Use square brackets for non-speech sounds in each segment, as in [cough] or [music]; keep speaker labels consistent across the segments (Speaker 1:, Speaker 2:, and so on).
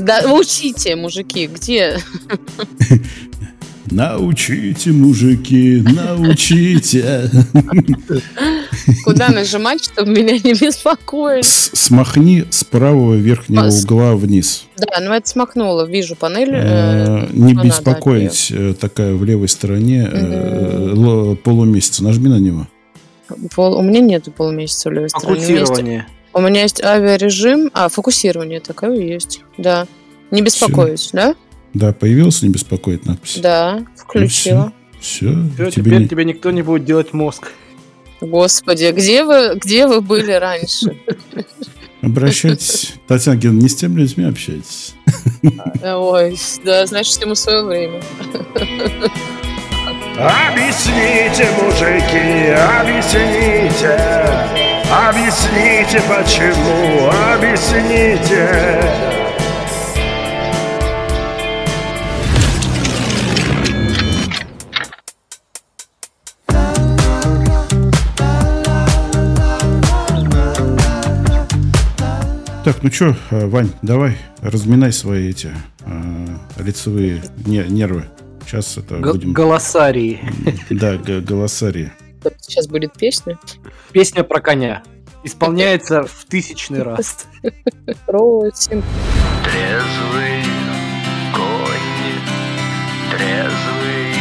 Speaker 1: Да, учите, мужики, где? [laughs]
Speaker 2: Научите, мужики, научите.
Speaker 1: Куда нажимать, чтобы меня не беспокоить?
Speaker 2: Смахни с правого верхнего угла вниз.
Speaker 1: Да, ну это смахнула, вижу панель.
Speaker 2: Э, э, не беспокоить э, такая в левой стороне полумесяца. Нажми на него.
Speaker 1: У меня нет полумесяца в левой стороне.
Speaker 3: Фокусирование.
Speaker 1: У меня есть авиарежим, а фокусирование такое есть, да. Не беспокоить, да?
Speaker 2: Да, появился не беспокоит надпись.
Speaker 1: Да, включила.
Speaker 2: Ну, все. все.
Speaker 3: все тебе теперь не... тебе никто не будет делать мозг.
Speaker 1: Господи, где вы, где вы были раньше? [laughs]
Speaker 2: Обращайтесь. Татьяна Георгиевна, не с теми людьми общайтесь.
Speaker 1: Ой, да, значит, ему свое время. [laughs]
Speaker 4: Объясните, мужики, объясните, объясните, почему, объясните.
Speaker 2: Так, ну что, э, Вань, давай, разминай свои эти э, лицевые нервы. Сейчас это Г- будем...
Speaker 3: Голосарии.
Speaker 2: Да, голосарии.
Speaker 1: Сейчас будет песня.
Speaker 3: Песня про коня. Исполняется в тысячный раз.
Speaker 1: Просим.
Speaker 4: Трезвый конь, трезвый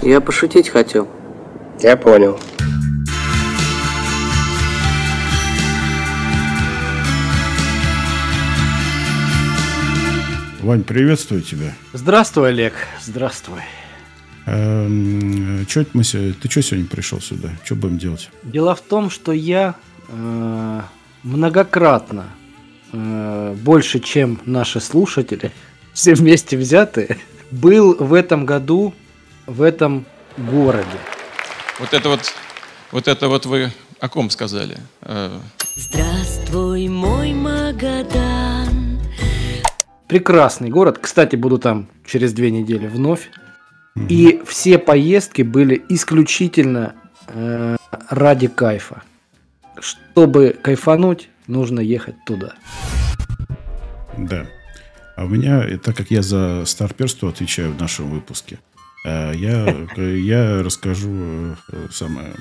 Speaker 5: конь. Я пошутить хотел.
Speaker 6: Я понял.
Speaker 2: Вань, приветствую тебя.
Speaker 3: Здравствуй, Олег. Здравствуй.
Speaker 2: Эм, чё мы, ты что сегодня пришел сюда? Что будем делать?
Speaker 3: Дело в том, что я э, многократно, э, больше, чем наши слушатели, [laughs] все вместе взятые, был в этом году в этом городе.
Speaker 7: Вот это вот, вот это вот вы о ком сказали? Э,
Speaker 8: Здравствуй, мой Магадан.
Speaker 3: Прекрасный город. Кстати, буду там через две недели вновь. И все поездки были исключительно э, ради кайфа. Чтобы кайфануть, нужно ехать туда.
Speaker 2: Да. А у меня, так как я за старперство отвечаю в нашем выпуске, э, я, [laughs] я расскажу э, самое,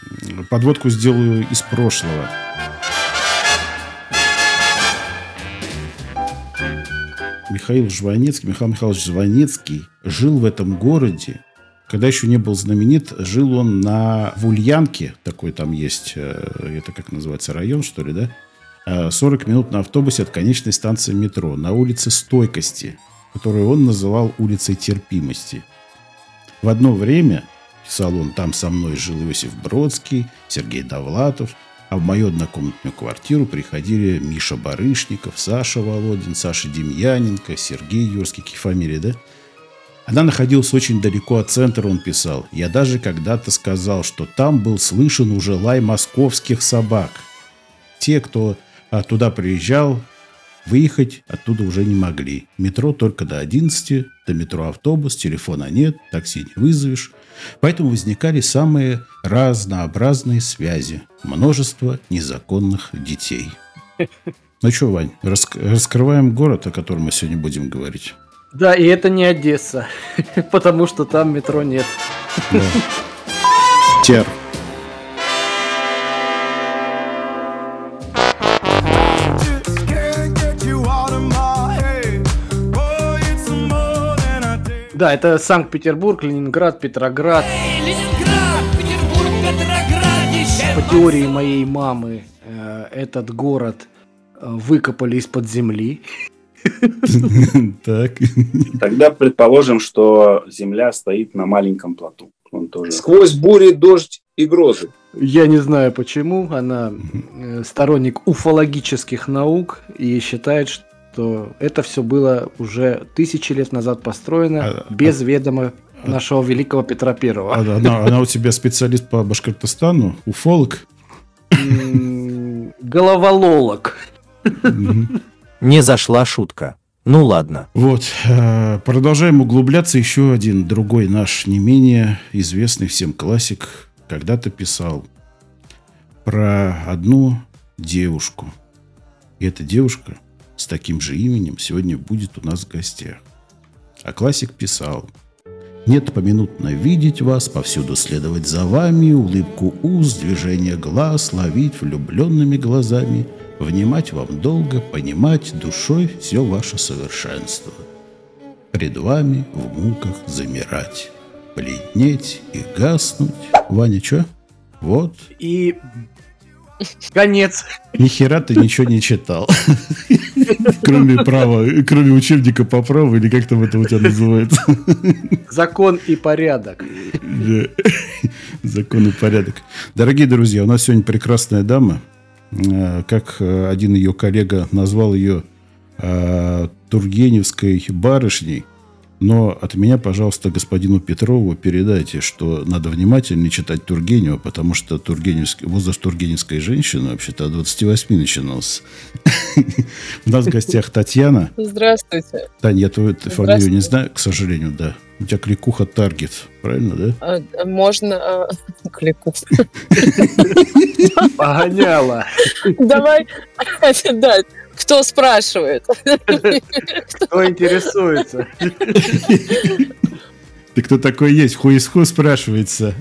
Speaker 2: подводку сделаю из прошлого. Михаил Жванецкий, Михаил Михайлович Жванецкий жил в этом городе. Когда еще не был знаменит, жил он на Вульянке, такой там есть, э, это как называется, район, что ли, да? 40 э, минут на автобусе от конечной станции метро на улице Стойкости, которую он называл улицей Терпимости. В одно время, писал он, там со мной жил Иосиф Бродский, Сергей Довлатов – а в мою однокомнатную квартиру приходили Миша Барышников, Саша Володин, Саша Демьяненко, Сергей Юрский, какие фамилии, да? Она находилась очень далеко от центра, он писал. Я даже когда-то сказал, что там был слышен уже лай московских собак. Те, кто туда приезжал, выехать оттуда уже не могли. Метро только до 11, до метро автобус, телефона нет, такси не вызовешь. Поэтому возникали самые разнообразные связи. Множество незаконных детей. Ну что, Вань, рас- раскрываем город, о котором мы сегодня будем говорить.
Speaker 3: Да, и это не Одесса, [laughs] потому что там метро нет. Да.
Speaker 2: Тер.
Speaker 3: Да, это Санкт-Петербург, Ленинград, Петроград. Эй, Ленинград, Петербург, Петроград, По теории моей мамы, э, этот город э, выкопали из-под земли.
Speaker 2: Так.
Speaker 6: Тогда предположим, что Земля стоит на маленьком плоту. Он тоже.
Speaker 9: Сквозь бури, дождь и грозы.
Speaker 3: Я не знаю почему. Она э, сторонник уфологических наук и считает, что что это все было уже тысячи лет назад построено а, без а, ведома а, нашего великого Петра Первого.
Speaker 2: А, она, она у тебя специалист по Башкортостану, уфолог?
Speaker 3: Головололог.
Speaker 10: Не зашла шутка. Ну ладно.
Speaker 2: Вот, э, продолжаем углубляться. Еще один другой наш не менее известный всем классик когда-то писал про одну девушку. И эта девушка с таким же именем сегодня будет у нас в гостях. А классик писал, нет поминутно видеть вас, повсюду следовать за вами, улыбку уст, движение глаз, ловить влюбленными глазами, внимать вам долго, понимать душой все ваше совершенство. Пред вами в муках замирать, бледнеть и гаснуть. Ваня, что? Вот.
Speaker 3: И конец.
Speaker 2: Ни хера ты ничего не читал. [laughs] Кроме права, кроме учебника по праву, или как там это у тебя называется?
Speaker 3: Закон и порядок.
Speaker 2: Закон и порядок. Дорогие друзья, у нас сегодня прекрасная дама. Э, Как э, один ее коллега назвал ее э, Тургеневской барышней. Но от меня, пожалуйста, господину Петрову передайте, что надо внимательнее читать Тургенева, потому что Тургеневский, возраст тургеневской женщины вообще-то от 28 начинался. У нас в гостях Татьяна.
Speaker 1: Здравствуйте.
Speaker 2: Таня, я твою фамилию не знаю, к сожалению, да. У тебя кликуха Таргет, правильно, да?
Speaker 1: А, Можно... а, [laughs] Клику.
Speaker 3: Погоняла.
Speaker 1: Давай, [laughs] да, кто спрашивает? [laughs]
Speaker 3: Кто интересуется?
Speaker 2: Ты кто такой есть? Ху из ху спрашивается.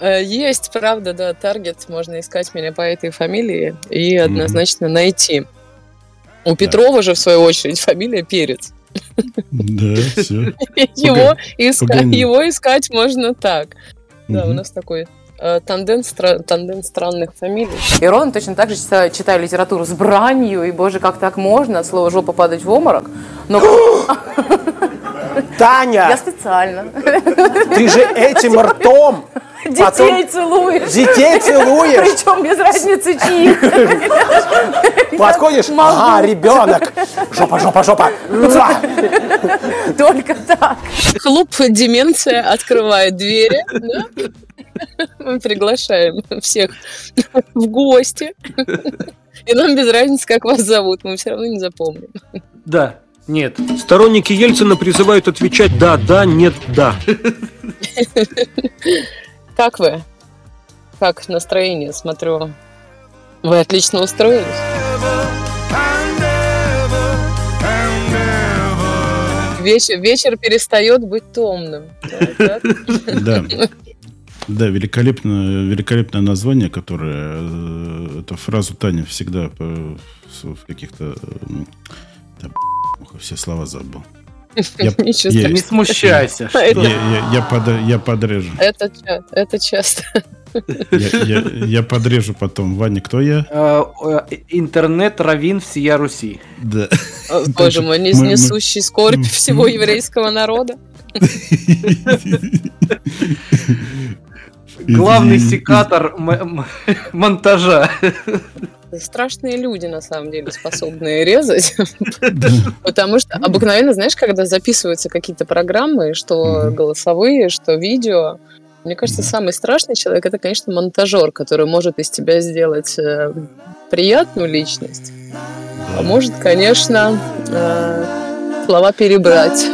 Speaker 1: Э, Есть, правда, да, таргет. Можно искать меня по этой фамилии и однозначно найти. У Петрова же, в свою очередь, фамилия Перец.
Speaker 2: Да, все. [laughs]
Speaker 1: Его, искать можно так. Да, у нас такой тандем, стра- тандем странных фамилий. И ровно точно так же читаю, читаю литературу с бранью, и, боже, как так можно, от слова жопа падать в обморок. Но [gasps] [laughs] я
Speaker 11: Таня,
Speaker 1: специально.
Speaker 11: ты же этим ртом
Speaker 1: Детей
Speaker 11: Потом-
Speaker 1: целуешь.
Speaker 11: детей целуешь.
Speaker 1: Причем без разницы чьих.
Speaker 11: Подходишь, ага, ребенок. Жопа, жопа, жопа.
Speaker 1: Только так. Клуб «Деменция» открывает двери. Мы приглашаем всех в гости. И нам без разницы, как вас зовут, мы все равно не запомним.
Speaker 3: Да, нет.
Speaker 12: Сторонники Ельцина призывают отвечать «да, да, нет, да».
Speaker 1: Как вы? Как настроение, смотрю? Вы отлично устроились? Вечер, вечер перестает быть томным. Да?
Speaker 2: Да. Великолепное, великолепное название, которое э, эту фразу Таня всегда по- с- в каких-то м, да, б***ь, все слова забыл. [laughs] Я-.
Speaker 3: Не смущайся. [laughs]
Speaker 2: Я,
Speaker 1: Это,
Speaker 2: я- я под- я подрежу.
Speaker 1: это, ча- это часто.
Speaker 2: Я, я- я подрежу потом. Ваня, кто я?
Speaker 3: Э, э, Интернет равин всея Руси.
Speaker 2: Да.
Speaker 1: О, [laughs] Боже мой, не скорбь всего еврейского народа.
Speaker 3: Главный секатор монтажа.
Speaker 1: Страшные люди, на самом деле, способные [laughs] резать. [laughs] Потому что обыкновенно, знаешь, когда записываются какие-то программы, что голосовые, что видео, мне кажется, самый страшный человек это, конечно, монтажер, который может из тебя сделать э, приятную личность. А может, конечно, э, слова перебрать.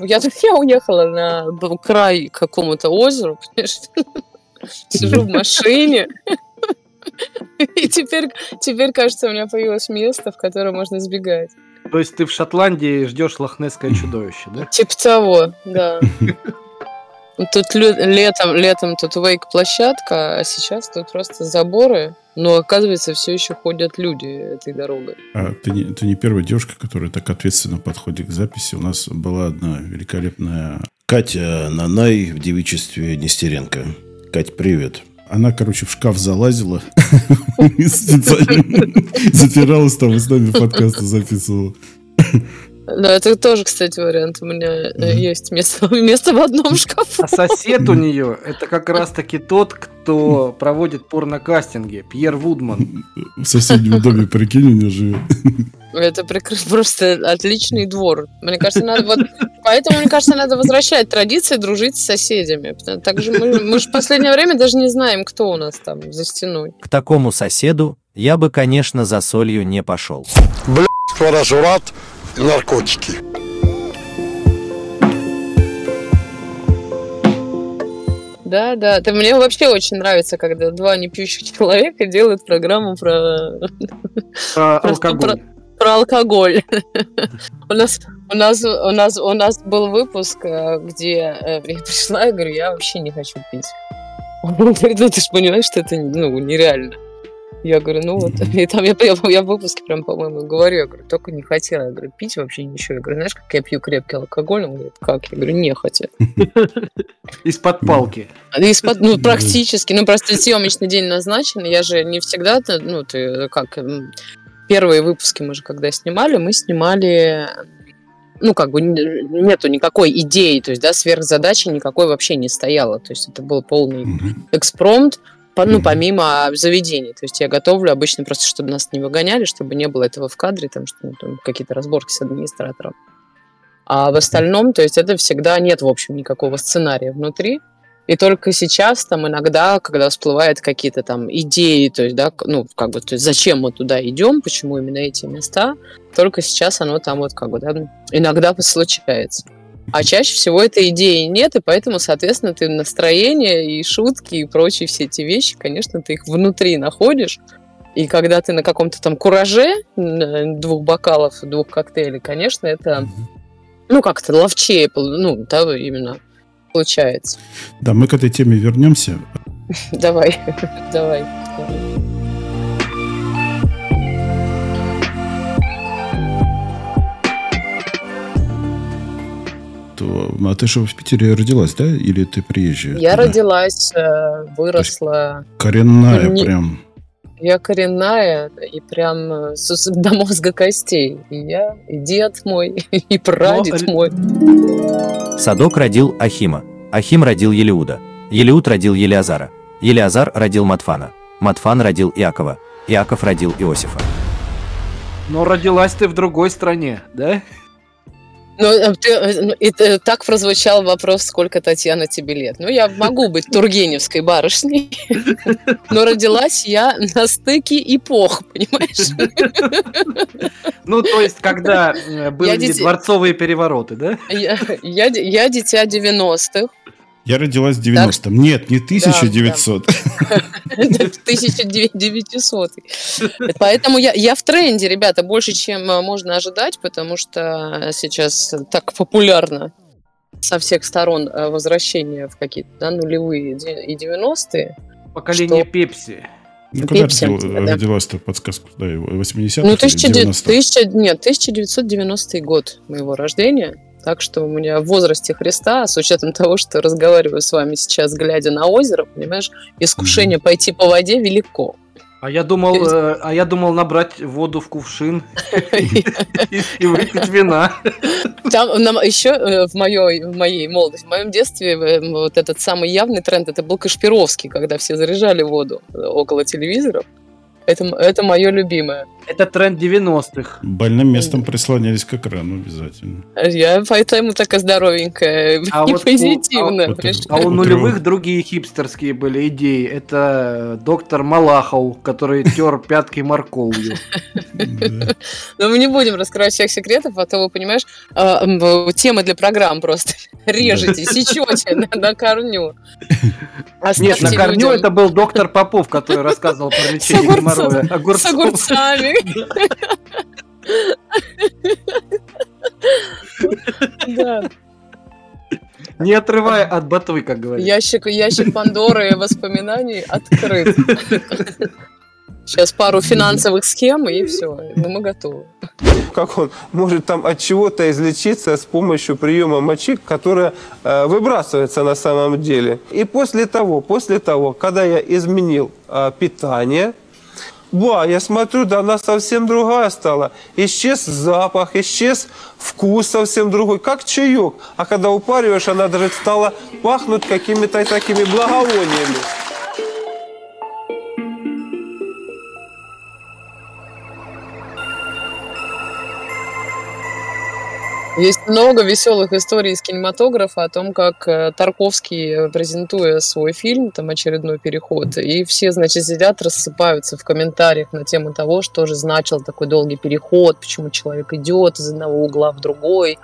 Speaker 1: Я, [laughs] я уехала на край какому-то озеру? [laughs] Сижу в машине. [laughs] И теперь, теперь, кажется, у меня появилось место, в которое можно сбегать.
Speaker 3: То есть ты в Шотландии ждешь лохнесское чудовище, да?
Speaker 1: Типа того, да. Тут летом, летом тут вейк-площадка, а сейчас тут просто заборы. Но оказывается, все еще ходят люди этой дорогой.
Speaker 2: А, ты, не, ты не первая девушка, которая так ответственно подходит к записи. У нас была одна великолепная
Speaker 13: Катя Нанай в девичестве Нестеренко. Кать, привет.
Speaker 2: Она, короче, в шкаф залазила [laughs] и специально [laughs] затиралась там и с нами подкасты записывала.
Speaker 1: Да, это тоже, кстати, вариант. У меня э, есть место, [laughs] место в одном шкафу.
Speaker 3: А сосед у нее это как раз таки тот, кто проводит порнокастинги. Пьер Вудман.
Speaker 2: В соседнем доме, [laughs] прикинь, у нее живет.
Speaker 1: Это просто отличный двор. Мне кажется, надо вот... Поэтому, мне кажется, надо возвращать традиции дружить с соседями. Потому- Так же мы, мы же в последнее время даже не знаем, кто у нас там за стеной.
Speaker 10: К такому соседу я бы, конечно, за солью не пошел.
Speaker 14: Блять, хорошо, рад. Наркотики.
Speaker 1: Да, да. Это мне вообще очень нравится, когда два непьющих человека делают программу про...
Speaker 3: Про [laughs] алкоголь.
Speaker 1: про- про алкоголь. [laughs] У нас, у нас, у нас, у нас был выпуск, э, где э, [laughs] я пришла и говорю, я вообще не хочу пить. Он говорит, ну ты же понимаешь, что это ну, нереально. Я говорю, ну вот, [laughs] и там я, я, я в выпуске прям, по-моему, говорю, я говорю, только не хотела, я говорю, пить вообще ничего. Я говорю, знаешь, как я пью крепкий алкоголь? Он говорит, как? Я говорю, не хотя. [laughs]
Speaker 3: Из-под палки.
Speaker 1: Из-под, ну, практически. Ну, просто съемочный день назначен. Я же не всегда, ну, ты как... Первые выпуски мы же когда снимали, мы снимали... Ну, как бы нету никакой идеи, то есть, да, сверхзадачи никакой вообще не стояло. То есть это был полный экспромт, по- ну, помимо заведений. То есть я готовлю обычно просто, чтобы нас не выгоняли, чтобы не было этого в кадре, там, что ну, там какие-то разборки с администратором. А в остальном, то есть это всегда нет, в общем, никакого сценария внутри. И только сейчас, там, иногда, когда всплывают какие-то там идеи, то есть, да, ну, как бы, то есть, зачем мы туда идем, почему именно эти места, только сейчас оно там вот как бы, да, иногда случается. А чаще всего этой идеи нет, и поэтому, соответственно, ты настроение и шутки и прочие все эти вещи, конечно, ты их внутри находишь. И когда ты на каком-то там кураже м, двух бокалов, двух коктейлей, конечно, это, ну, как-то ловчее, ну, да, именно получается.
Speaker 2: Да, мы к этой теме вернемся. [laughs]
Speaker 1: Давай, [laughs] давай.
Speaker 2: А ты же в Питере родилась, да? Или ты приезжая?
Speaker 1: Я
Speaker 2: туда?
Speaker 1: родилась, э, выросла.
Speaker 2: Коренная
Speaker 1: Не-
Speaker 2: прям.
Speaker 1: Я коренная и прям э, с- до мозга костей. И я, и дед мой, [laughs] и прадед
Speaker 3: Но-
Speaker 1: мой.
Speaker 10: Садок родил Ахима. Ахим родил Елиуда. Елиуд родил Елиазара. Елиазар родил Матфана. Матфан родил Иакова. Иаков родил Иосифа.
Speaker 3: Но родилась ты в другой стране, да?
Speaker 1: Ну, э, ты, э, ну, э, так прозвучал вопрос, сколько, Татьяна, тебе лет. Ну, я могу быть тургеневской барышней, [laughs] но родилась я на стыке эпох, понимаешь? [laughs]
Speaker 3: Ну, то есть, когда э, были дворцовые перевороты, да?
Speaker 1: Я дитя 90-х,
Speaker 2: Я родилась в 90-м. Нет, не 1900. [laughs]
Speaker 1: в 1900 Поэтому я, я в тренде, ребята, больше, чем э, можно ожидать, потому что сейчас так популярно со всех сторон э, возвращение в какие-то да, нулевые и 90-е.
Speaker 3: Поколение
Speaker 1: Что?
Speaker 3: Пепси.
Speaker 2: Ну, когда
Speaker 1: Пепси,
Speaker 2: родил-
Speaker 1: да.
Speaker 2: родилась-то подсказку? Да, 80-х
Speaker 1: Ну,
Speaker 2: или
Speaker 1: 1900,
Speaker 2: 90-х?
Speaker 1: тысяча- нет, 1990 год моего рождения. Так что у меня в возрасте Христа, с учетом того, что разговариваю с вами сейчас, глядя на озеро, понимаешь, искушение пойти по воде велико.
Speaker 3: А я думал, э, а я думал набрать воду в кувшин [laughs] и выпить вина.
Speaker 1: Там нам еще э, в моей, в моей молодости, в моем детстве э, вот этот самый явный тренд, это был Кашпировский, когда все заряжали воду э, около телевизоров. Это, это мое любимое.
Speaker 3: Это тренд 90-х.
Speaker 2: Больным местом прислонялись к экрану обязательно.
Speaker 1: Я поэтому такая здоровенькая
Speaker 3: А
Speaker 1: и [laughs]
Speaker 3: вот у-
Speaker 1: позитивная.
Speaker 3: а-
Speaker 1: понимаешь?
Speaker 3: А у нулевых другие хипстерские были идеи. Это доктор Малахов, который тер [laughs] пяткой морковью.
Speaker 1: Но мы не будем раскрывать всех секретов, а то вы понимаешь, а, темы для программ просто [laughs] режете, сечете на, корню.
Speaker 3: Нет, на корню это был доктор Попов, который рассказывал про лечение геморроя.
Speaker 1: с огурцами. Да.
Speaker 3: Не отрывая от ботвы, как говорится.
Speaker 1: Ящик, ящик Пандоры воспоминаний открыт. Сейчас пару финансовых схем, и все, мы готовы.
Speaker 15: как он может там от чего-то излечиться с помощью приема мочи, которая э, выбрасывается на самом деле. И после того, после того, когда я изменил э, питание, ба, я смотрю, да она совсем другая стала. Исчез запах, исчез вкус совсем другой, как чаек. А когда упариваешь, она даже стала пахнуть какими-то такими благовониями.
Speaker 1: Есть много веселых историй из кинематографа о том, как э, Тарковский, э, презентуя свой фильм, там очередной переход, и все, значит, сидят, рассыпаются в комментариях на тему того, что же значил такой долгий переход, почему человек идет из одного угла в другой,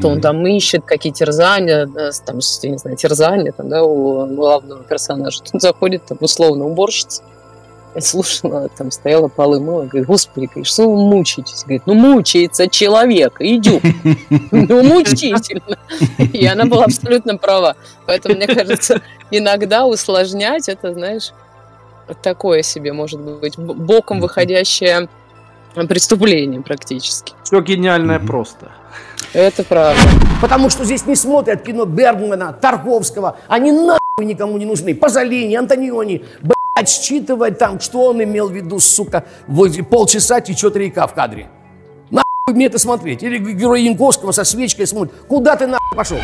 Speaker 1: то он там ищет какие терзания, э, там, я не знаю, терзания там, да, у главного персонажа. Тут заходит там условно уборщица, я слушала, там стояла полы мыла, говорит, господи, говорит, что вы мучаетесь? Говорит, ну мучается человек, идет. Ну мучительно. И она была абсолютно права. Поэтому, мне кажется, иногда усложнять, это, знаешь, такое себе, может быть, боком выходящее преступление практически.
Speaker 3: Все гениальное просто.
Speaker 1: Это правда.
Speaker 14: Потому что здесь не смотрят кино Бергмана, Тарковского. Они нахуй никому не нужны. Пазолини, Антониони, блядь, считывать там, что он имел в виду, сука. Полчаса течет река в кадре. Нахуй мне это смотреть? Или герой Янковского со свечкой смотрит. Куда ты нахуй пошел?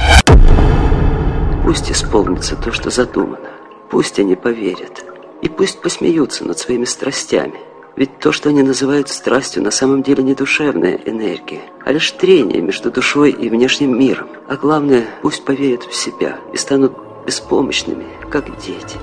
Speaker 5: Пусть исполнится то, что задумано. Пусть они поверят. И пусть посмеются над своими страстями. Ведь то, что они называют страстью, на самом деле не душевная энергия, а лишь трение между душой и внешним миром. А главное, пусть поверят в себя и станут беспомощными, как дети.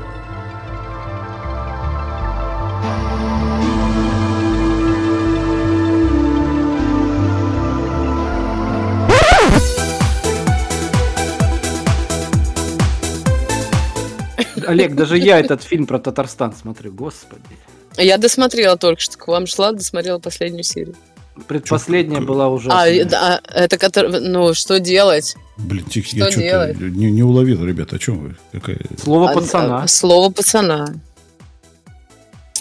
Speaker 3: Олег, даже я этот фильм про Татарстан смотрю, господи.
Speaker 1: Я досмотрела только что, к вам шла, досмотрела последнюю серию.
Speaker 3: Предпоследняя была уже.
Speaker 1: А, да, это который, ну, что делать?
Speaker 2: Блин, тихо,
Speaker 1: Что
Speaker 2: я что-то не, не уловил, ребята, о чем вы? Какая...
Speaker 3: Слово
Speaker 1: А,
Speaker 3: пацана.
Speaker 1: а, Слово пацана.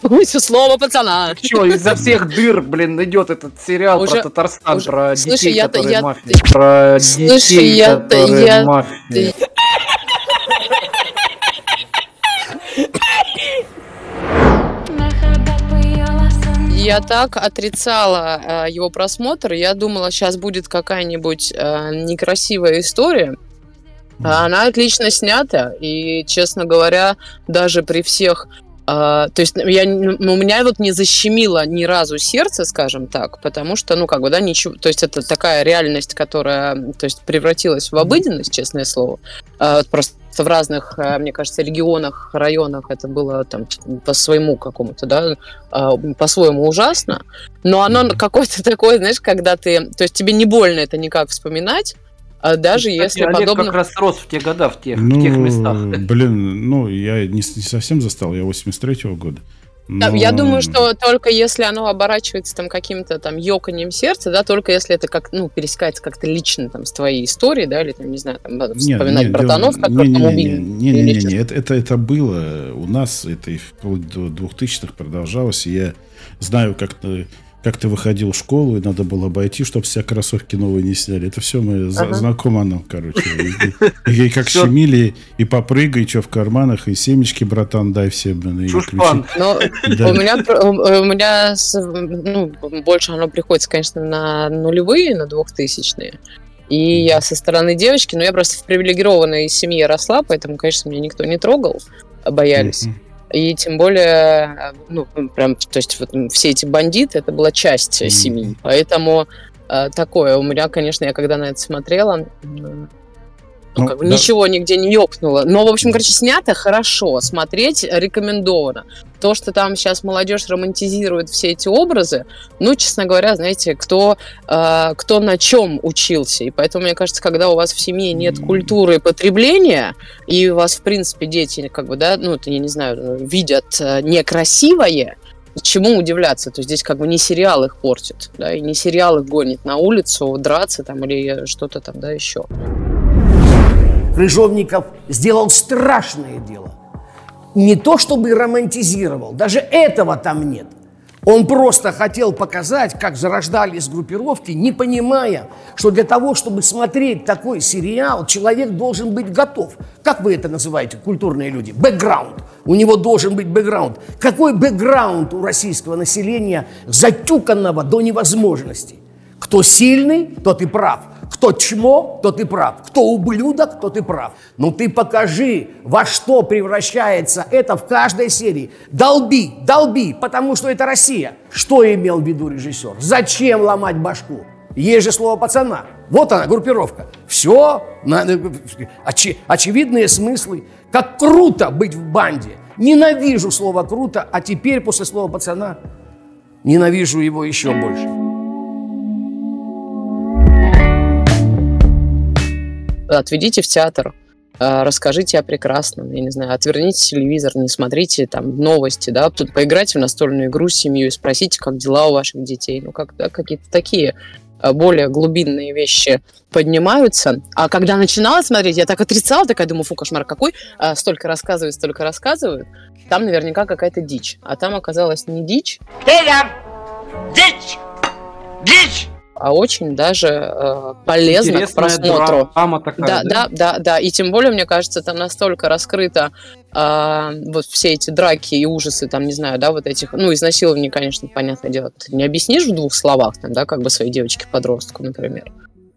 Speaker 1: Вспомните слово пацана.
Speaker 3: Че, изо всех дыр, блин, идет этот сериал
Speaker 1: Уже-
Speaker 3: про Татарстан,
Speaker 1: уже-
Speaker 3: про
Speaker 1: Слушай,
Speaker 3: детей,
Speaker 1: я-то-
Speaker 3: которые
Speaker 1: я-
Speaker 3: мафия. Про
Speaker 1: Слушай,
Speaker 3: детей,
Speaker 1: я-то-
Speaker 3: которые
Speaker 1: я-
Speaker 3: мафия.
Speaker 1: Я так отрицала э, его просмотр. Я думала, сейчас будет какая-нибудь э, некрасивая история. А она отлично снята. И, честно говоря, даже при всех... э, то есть я, н- у меня вот не защемило ни разу сердце, скажем так, потому что, ну, как бы, да, ничего... То есть это такая реальность, которая, то есть, превратилась в обыденность, честное слово. А, Просто в разных, э, мне кажется, регионах, районах это было там по своему какому-то, да, а, по-своему ужасно, но оно какое-то [laughs] такое, знаешь, когда ты, то есть тебе не больно это никак вспоминать, а даже
Speaker 3: Кстати,
Speaker 1: если
Speaker 3: Олег
Speaker 1: подобно...
Speaker 3: как раз рос в те года, в тех, в
Speaker 2: Ну,
Speaker 3: тех местах.
Speaker 2: блин, ну, я не, не совсем застал, я 83-го года.
Speaker 1: Да, Я
Speaker 2: Но-
Speaker 1: думаю, что только если оно оборачивается там каким-то там ёканьем сердца, да, только если это как, ну, пересекается как-то лично там с твоей историей, да, или там, не знаю, там, надо вспоминать
Speaker 2: нет,
Speaker 1: братанов,
Speaker 2: дело-
Speaker 1: которые там
Speaker 2: не,
Speaker 1: убили.
Speaker 2: Не, не,
Speaker 1: или
Speaker 2: не,
Speaker 1: что-то.
Speaker 2: не, это, это, это было у нас, это и вплоть до 2000-х продолжалось. и Я знаю, как ты, как ты выходил в школу, и надо было обойти, чтобы все кроссовки новые не сняли. Это все мы
Speaker 1: Ага.
Speaker 2: знакомо нам, короче. И, и- и как
Speaker 3: Всё.
Speaker 2: щемили, и попрыгай, что в карманах, и семечки, братан, дай все, блин, и
Speaker 3: Чушпан.
Speaker 1: Но
Speaker 2: Да.
Speaker 1: у меня, у меня ну, больше оно приходится, конечно, на нулевые, на двухтысячные. И я со стороны девочки, но я просто в привилегированной семье росла, поэтому, конечно, меня никто не трогал, боялись.
Speaker 2: Мгм.
Speaker 1: И тем более, ну, прям, то есть вот все эти бандиты, это была часть
Speaker 2: Мгм.
Speaker 1: семьи. Поэтому э, такое. У меня, конечно, я когда на это смотрела, ну, как бы
Speaker 2: да.
Speaker 1: ничего нигде не ёкнуло. Но, в общем, короче, снято хорошо, смотреть рекомендовано. То, что там сейчас молодежь романтизирует все эти образы, ну, честно говоря, знаете, кто, э, кто на чем учился. И поэтому, мне кажется, когда у вас в семье нет культуры потребления, и у вас, в принципе, дети, как бы, да, ну, я не знаю, видят э, некрасивое, чему удивляться? То есть здесь как бы не сериал их портит, да, и не сериал их гонит на улицу драться там или что-то там, да, еще.
Speaker 14: Крыжовников сделал страшное дело. Не то чтобы романтизировал, даже этого там нет. Он просто хотел показать, как зарождались группировки, не понимая, что для того, чтобы смотреть такой сериал, человек должен быть готов. Как вы это называете, культурные люди? Бэкграунд. У него должен быть бэкграунд. Какой бэкграунд у российского населения, затюканного до невозможности? Кто сильный, тот и прав. Кто чмо, тот и прав. Кто ублюдок, тот и прав. Ну ты покажи, во что превращается это в каждой серии. Долби, долби, потому что это Россия. Что имел в виду режиссер? Зачем ломать башку? Есть же слово пацана. Вот она, группировка. Все, очи, очевидные смыслы. Как круто быть в банде. Ненавижу слово круто, а теперь после слова пацана ненавижу его еще больше.
Speaker 1: Отведите в театр, э, расскажите о прекрасном, я не знаю, отверните телевизор, не смотрите там новости, да, тут поиграйте в настольную игру с семьей, спросите, как дела у ваших детей, ну, как, да, какие-то такие э, более глубинные вещи поднимаются. А когда начинала смотреть, я так отрицала, такая думаю, фу, кошмар какой, а столько рассказывают, столько рассказывают, там наверняка какая-то дичь. А там оказалось не дичь. Дичь! Дичь! А очень даже э, полезно Интересная к просмотру.
Speaker 3: Драма такая,
Speaker 1: да, да, да, да, И тем более, мне кажется, там настолько раскрыто э, вот все эти драки и ужасы, там, не знаю, да, вот этих, ну, изнасилование, конечно, понятное дело, ты не объяснишь в двух словах, там, да, как бы своей девочке-подростку, например.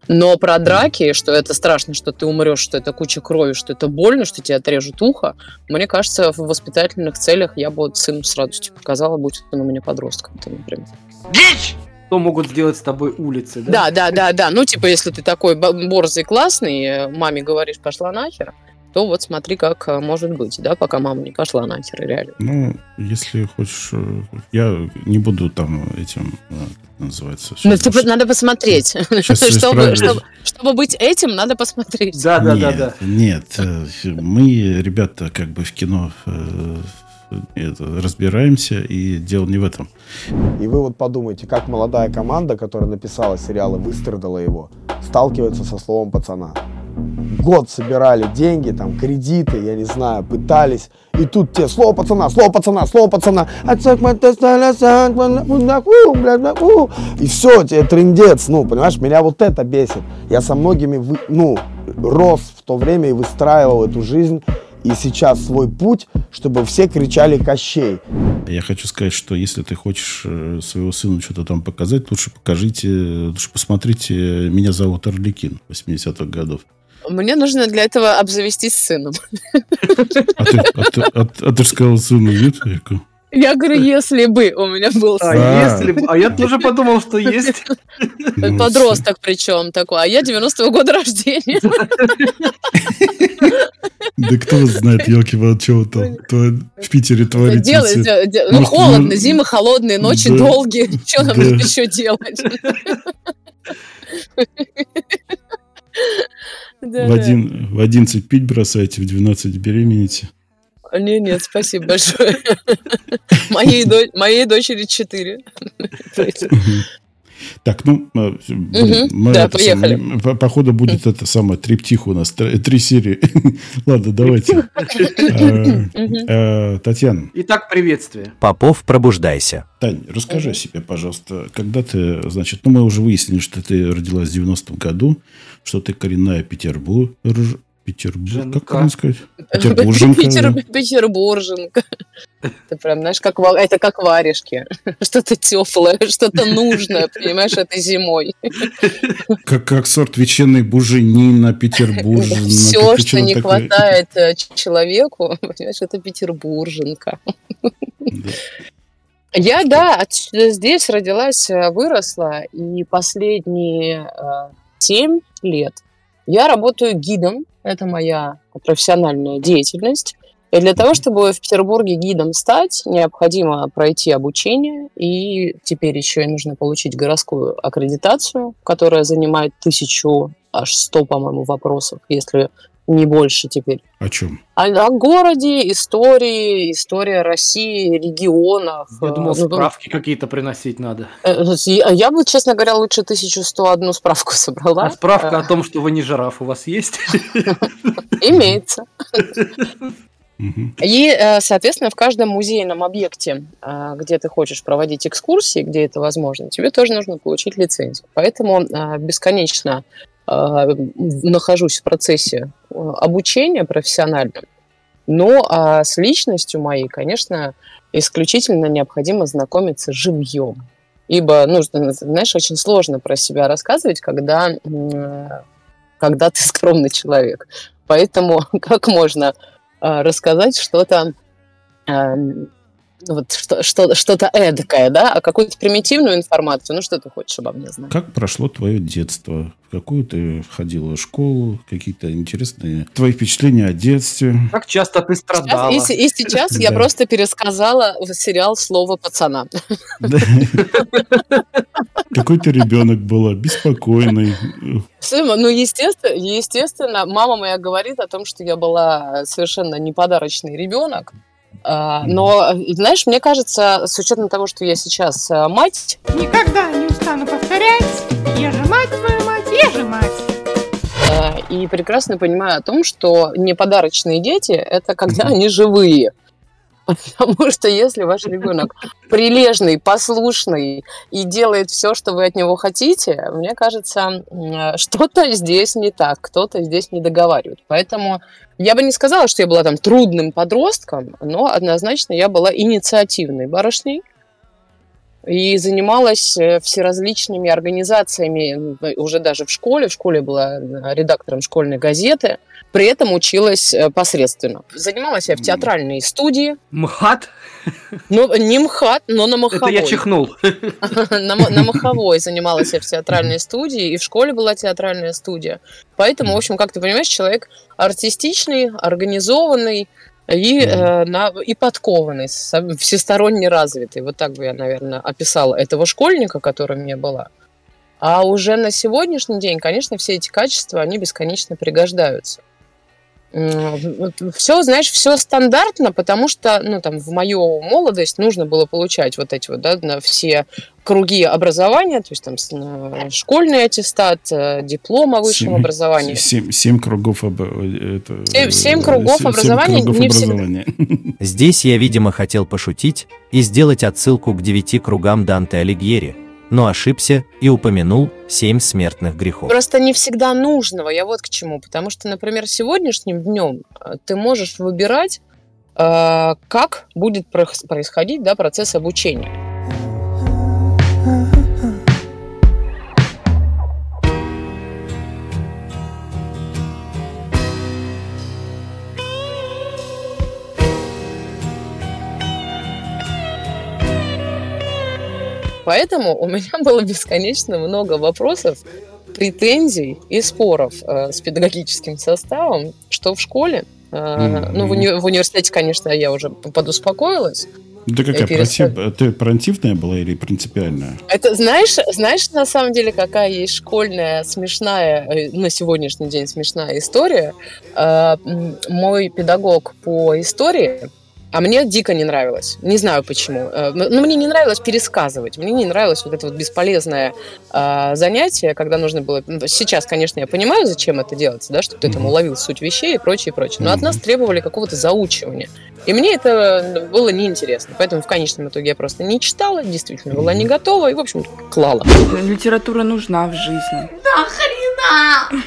Speaker 1: Но про драки, что это страшно, что ты умрешь, что это куча крови, что это больно, что тебе отрежут ухо, мне кажется, в воспитательных целях я бы вот сыну с радостью показала, будь он у меня подростком, например.
Speaker 3: Дичь! Что могут сделать с тобой улицы,
Speaker 1: да? Да, да, да, да. Ну, типа, если ты такой борзый, классный, э, маме говоришь, пошла нахер, то вот смотри, как э, может быть, да, пока мама не пошла нахер, реально.
Speaker 2: Ну, если хочешь, э, я не буду там этим, как называется...
Speaker 1: Ну, типа, надо посмотреть. [laughs] чтобы, чтобы, чтобы быть этим, надо посмотреть.
Speaker 2: Да, да, да, да. Нет, мы, ребята, как бы в кино это, разбираемся, и дело не в этом.
Speaker 16: И вы вот подумайте, как молодая команда, которая написала сериал и выстрадала его, сталкивается со словом пацана. Год собирали деньги, там, кредиты, я не знаю, пытались. И тут те, слово пацана, слово пацана, слово пацана. И все, тебе трендец. Ну, понимаешь, меня вот это бесит. Я со многими, ну, рос в то время и выстраивал эту жизнь и сейчас свой путь, чтобы все кричали «Кощей».
Speaker 2: Я хочу сказать, что если ты хочешь э, своего сыну что-то там показать, лучше покажите, лучше посмотрите «Меня зовут Орликин» 80-х годов.
Speaker 1: Мне нужно для этого обзавестись сыном.
Speaker 2: А ты, а ты, а, а ты же сказал сыну, нет?
Speaker 1: Я говорю, если бы у меня был
Speaker 3: сын. А, если бы. А я тоже подумал, что есть.
Speaker 1: Подросток причем такой. А я 90-го года рождения.
Speaker 2: Да кто знает, елки что там в Питере творится. Делать,
Speaker 1: ну, холодно, зимы холодные, ночи долгие. Что нам еще делать?
Speaker 2: В, один, в 11 пить бросайте, в 12 беременните.
Speaker 1: Не, нет, спасибо большое. Моей, моей дочери 4.
Speaker 2: Так, ну, э, блин, угу, мы да, это поехали. Самое, по, походу будет это самое триптих у нас, три серии. [laughs] Ладно, давайте. А, э, Татьяна.
Speaker 3: Итак, приветствие.
Speaker 10: Попов, пробуждайся.
Speaker 2: Тань, расскажи о себе, пожалуйста. Когда ты, значит, ну, мы уже выяснили, что ты родилась в 90-м году, что ты коренная Петербург, Петербург, как правильно сказать?
Speaker 1: Петербурженка. Петербурженка. Это прям, знаешь, как, это как варежки. [laughs] Что-то теплое, что-то нужное, понимаешь, это зимой.
Speaker 2: Как, как сорт ветчины буженина, петербурженка.
Speaker 1: Все, что не такое. хватает э, человеку, [laughs] понимаешь, это петербурженка. Да. Я, да, здесь родилась, э, выросла, и последние э, семь лет я работаю гидом это моя профессиональная деятельность. И для того, чтобы в Петербурге гидом стать, необходимо пройти обучение, и теперь еще и нужно получить городскую аккредитацию, которая занимает тысячу, аж сто, по-моему, вопросов, если не больше теперь.
Speaker 2: О чем?
Speaker 1: О, о городе, истории, история России, регионах.
Speaker 3: Я думал, ну, справки ну, какие-то приносить надо.
Speaker 1: Э, я, я бы, честно говоря, лучше 1101 справку собрала.
Speaker 3: А справка о том, что вы не жираф, у вас есть? [laughs]
Speaker 1: Имеется. И, э, соответственно, в каждом музейном объекте, э, где ты хочешь проводить экскурсии, где это возможно, тебе тоже нужно получить лицензию. Поэтому бесконечно нахожусь в процессе э, обучения профессиональном, но а с личностью моей, конечно, исключительно необходимо знакомиться живьем. Ибо, ну, знаешь, очень сложно про себя рассказывать, когда, когда ты скромный человек. Поэтому [laughs] как можно а, рассказать что-то вот что, что, что-то эдакое, да, а какую-то примитивную информацию, ну что ты хочешь обо мне знать?
Speaker 2: Как прошло твое детство? В какую ты ходила школу? Какие-то интересные твои впечатления о детстве?
Speaker 3: Как часто ты страдала?
Speaker 1: Сейчас- и, и сейчас я просто пересказала сериал «Слово пацана».
Speaker 2: Какой ты ребенок была? Беспокойный?
Speaker 1: Сыма, Ну, естественно, естественно, мама моя говорит о том, что я была совершенно неподарочный ребенок. А, Но, э, знаешь, мне кажется, с учетом того, что я сейчас э, мать,
Speaker 17: Никогда не устану повторять. Я же мать твою мать, я же мать.
Speaker 1: э, и прекрасно понимаю о том, что неподарочные дети – это когда они живые. [laughs] Потому что если ваш ребенок прилежный, послушный и делает все, что вы от него хотите, мне кажется, что-то здесь не так, кто-то здесь не договаривает. Поэтому я бы не сказала, что я была там трудным подростком, но однозначно я была инициативной барышней и занималась э, всеразличными организациями уже даже в школе. В школе была э, редактором школьной газеты, при этом училась э, посредственно. Занималась я в театральной студии.
Speaker 3: МХАТ?
Speaker 1: Ну, не МХАТ, но на Маховой.
Speaker 3: Это я чихнул. [laughs]
Speaker 1: на, на Маховой занималась я в театральной студии, и в школе была театральная студия. Поэтому, в общем, как ты понимаешь, человек артистичный, организованный и, э, на- и подкованный, со- всесторонне развитый. Вот так бы я, наверное, описала этого школьника, которым я была. А уже на сегодняшний день, конечно, все эти качества, они бесконечно пригождаются. Все, знаешь, все стандартно, потому что, ну, там, в мою молодость нужно было получать вот эти вот, да, на все круги образования, то есть там школьный аттестат, э, диплом о высшем
Speaker 2: Семь-
Speaker 1: образовании.
Speaker 2: Семь, семь кругов об- э, это,
Speaker 1: Семь- семь
Speaker 2: э,
Speaker 1: кругов
Speaker 2: семь- семь
Speaker 1: образования
Speaker 2: кругов
Speaker 1: не всегда.
Speaker 2: образования.
Speaker 10: Здесь я, видимо, хотел пошутить и сделать отсылку к девяти кругам Данте Алигьери, но ошибся и упомянул семь смертных грехов.
Speaker 1: Просто не всегда нужного, я вот к чему. Потому что, например, сегодняшним днем э, ты можешь выбирать, э, как будет происходить да, процесс обучения. Поэтому у меня было бесконечно много вопросов, претензий и споров э, с педагогическим составом, что в школе, э, ну, в, уни- в университете, конечно, я уже подуспокоилась.
Speaker 2: Ты какая,
Speaker 1: Я перестала-
Speaker 2: против- ты противная была или принципиальная?
Speaker 1: Это знаешь, знаешь, на самом деле, какая есть школьная смешная, э, на сегодняшний день смешная история. Э, Мой педагог по истории, а мне дико не нравилось. Не знаю почему. Э, Но но мне не нравилось пересказывать. Мне не нравилось вот это вот бесполезное э, занятие, когда нужно было... ну, Сейчас, конечно, я понимаю, зачем это делается, да, чтобы ты там уловил суть вещей и прочее, прочее. Но от нас требовали какого-то заучивания. И мне это было неинтересно. Поэтому в конечном итоге я просто не читала, действительно была не готова и, в общем, клала.
Speaker 18: Литература нужна в жизни.
Speaker 17: Нахрена?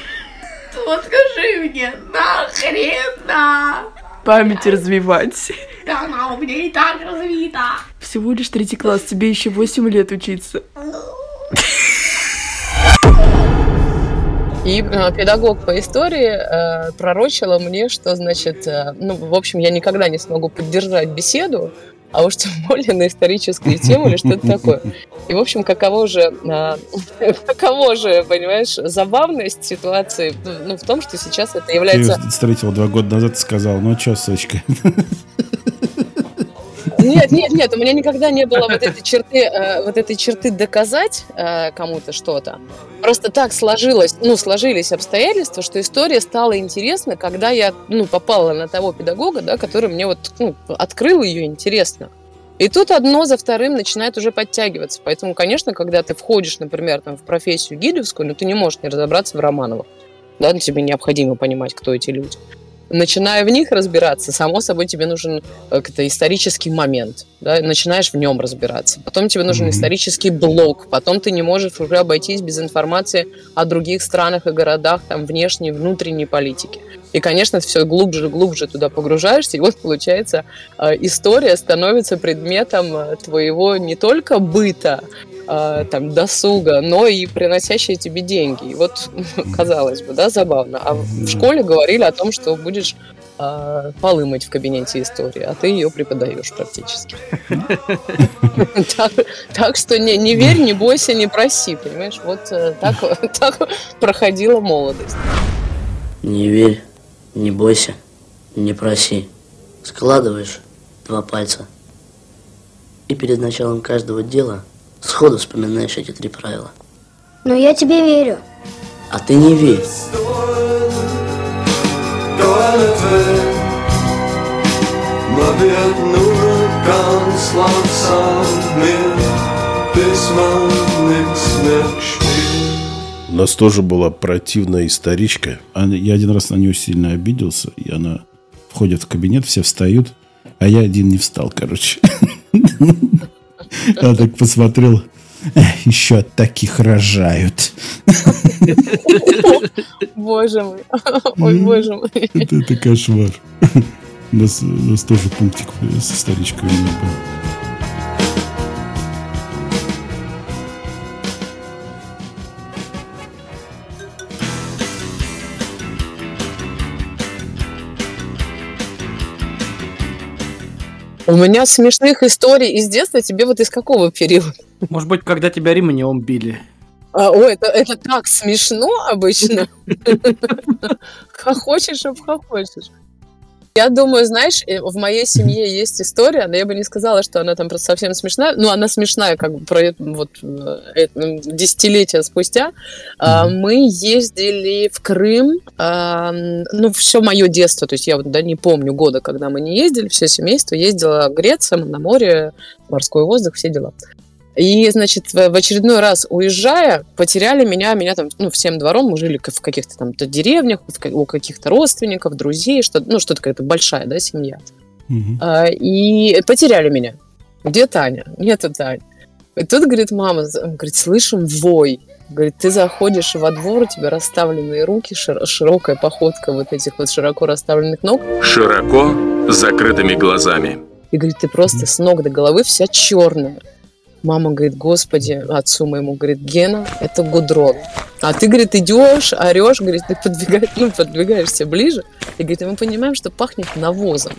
Speaker 17: Вот скажи мне, нахрена?
Speaker 18: Память развивать.
Speaker 17: Да она у меня и так развита.
Speaker 18: Всего лишь третий класс, тебе еще 8 лет учиться.
Speaker 1: И э, педагог по истории э, пророчила мне, что, значит, э, ну, в общем, я никогда не смогу поддержать беседу, а уж тем более на историческую тему или что-то [laughs] такое. И, в общем, каково же, э, [laughs] каково же, понимаешь, забавность ситуации ну, в том, что сейчас это
Speaker 2: Ты
Speaker 1: является...
Speaker 2: ее встретила два года назад и сказал, ну что, Сочка? [laughs]
Speaker 1: Нет, нет, нет, у меня никогда не было вот этой [laughs] черты, э, вот этой черты доказать э, кому-то что-то. Просто так сложилось, ну, сложились обстоятельства, что история стала интересна, когда я, ну, попала на того педагога, да, который мне вот, ну, открыл ее интересно. И тут одно за вторым начинает уже подтягиваться. Поэтому, конечно, когда ты входишь, например, там, в профессию гидовскую, ну, ты не можешь не разобраться в Романовых. Да, ну, тебе необходимо понимать, кто эти люди. Начиная в них разбираться, само собой тебе нужен э, как-то исторический момент, да, начинаешь в нем разбираться. Потом тебе нужен исторический блок, потом ты не можешь уже обойтись без информации о других странах и городах, там, внешней, внутренней политики. И, конечно, все глубже и глубже туда погружаешься, и вот, получается, э, история становится предметом э, твоего не только быта, а, там досуга, но и приносящие тебе деньги. И вот, [laughs] казалось бы, да, забавно. А в школе говорили о том, что будешь а, полы мыть в кабинете истории, а ты ее преподаешь практически. [laughs] Так- что не не верь, не бойся, не проси, понимаешь? Вот э, так [laughs] так проходила молодость.
Speaker 19: Не верь, не бойся, не проси. Складываешь два пальца. И перед началом каждого дела сходу вспоминаешь эти три правила.
Speaker 20: Но я тебе верю.
Speaker 19: А ты не верь.
Speaker 4: Мобет Nurkans langsam mir, bis man nix mehr spürt.
Speaker 2: У нас тоже была противная историчка. Я один раз на нее сильно обиделся, и она входит в кабинет, все встают, а я один не встал, короче. [laughs] [laughs] Я так посмотрел, [laughs] «Эх, еще таких рожают. [laughs]
Speaker 1: Боже мой. Ой, боже мой.
Speaker 2: Это, это кошмар. У нас, у нас тоже пунктик с историчкой у меня был.
Speaker 1: У меня смешных историй из детства. Тебе вот из какого периода?
Speaker 3: Может быть, когда тебя ремнем били.
Speaker 1: А, ой, это, это так смешно обычно. [laughs] Хохочешь, обхохочешь. Я думаю, знаешь, э, в моей семье есть история, но я бы не сказала, что она там просто совсем смешная. Ну, она смешная, как бы про вот э, десятилетия спустя. А, Мы ездили в Крым, а, ну, все мое детство, то есть я вот да, не помню года, когда мы не ездили, все семейство ездило греться на море, морской воздух, все дела. И, значит, в очередной раз уезжая, потеряли меня, меня там, ну, всем двором, мы жили в каких-то там то деревнях, у каких-то родственников, друзей, что ну, что-то какая-то большая, да, семья. А, И потеряли меня. Где Таня? Нету Тани. И тут, говорит, мама, говорит, слышим вой. Говорит, ты заходишь во двор, у тебя расставленные руки, шир- широкая походка вот этих вот широко расставленных ног.
Speaker 21: Широко, с закрытыми глазами.
Speaker 1: И говорит, ты просто с ног до головы вся черная. Мама говорит, господи, отцу моему, говорит, Гена, это гудрон. А ты, говорит, идешь, орешь, говорит, ты подвигаешь, ну, подвигаешься ближе. И говорит, и мы понимаем, что пахнет навозом.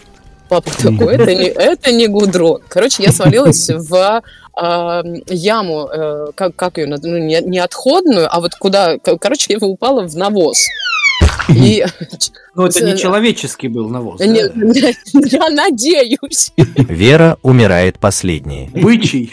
Speaker 1: Папа такой, это не, это не гудрон. Короче, я свалилась в а, яму, э, как, как ее, ну, не, не отходную, а вот куда, короче, я упала в навоз. И [laughs]
Speaker 3: Ну, это не человеческий был навоз.
Speaker 1: Не- [laughs] я надеюсь.
Speaker 10: Вера умирает последней.
Speaker 3: Бычий.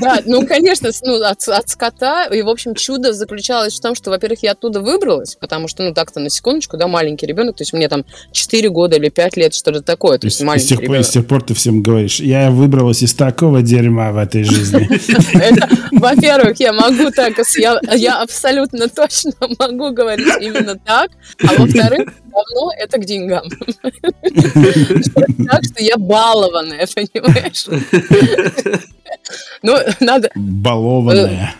Speaker 1: Да, ну, конечно, ну, от, от скота. И, в общем, чудо заключалось в том, что, во-первых, я оттуда выбралась, потому что, ну, так-то, на секундочку, да, маленький ребенок, то есть мне там 4 года или 5 лет, что-то такое, то,
Speaker 2: То
Speaker 1: есть
Speaker 2: есть, с,
Speaker 1: маленький
Speaker 2: тех пор,
Speaker 1: ребенок.
Speaker 2: с тех пор ты всем говоришь, я выбралась из такого дерьма в этой жизни. [laughs]
Speaker 1: Во-первых, я могу так, я абсолютно точно могу говорить именно так, а [laughs] во-вторых, давно это к деньгам. Так что я балованная, понимаешь? Ну, надо...
Speaker 2: Балованная.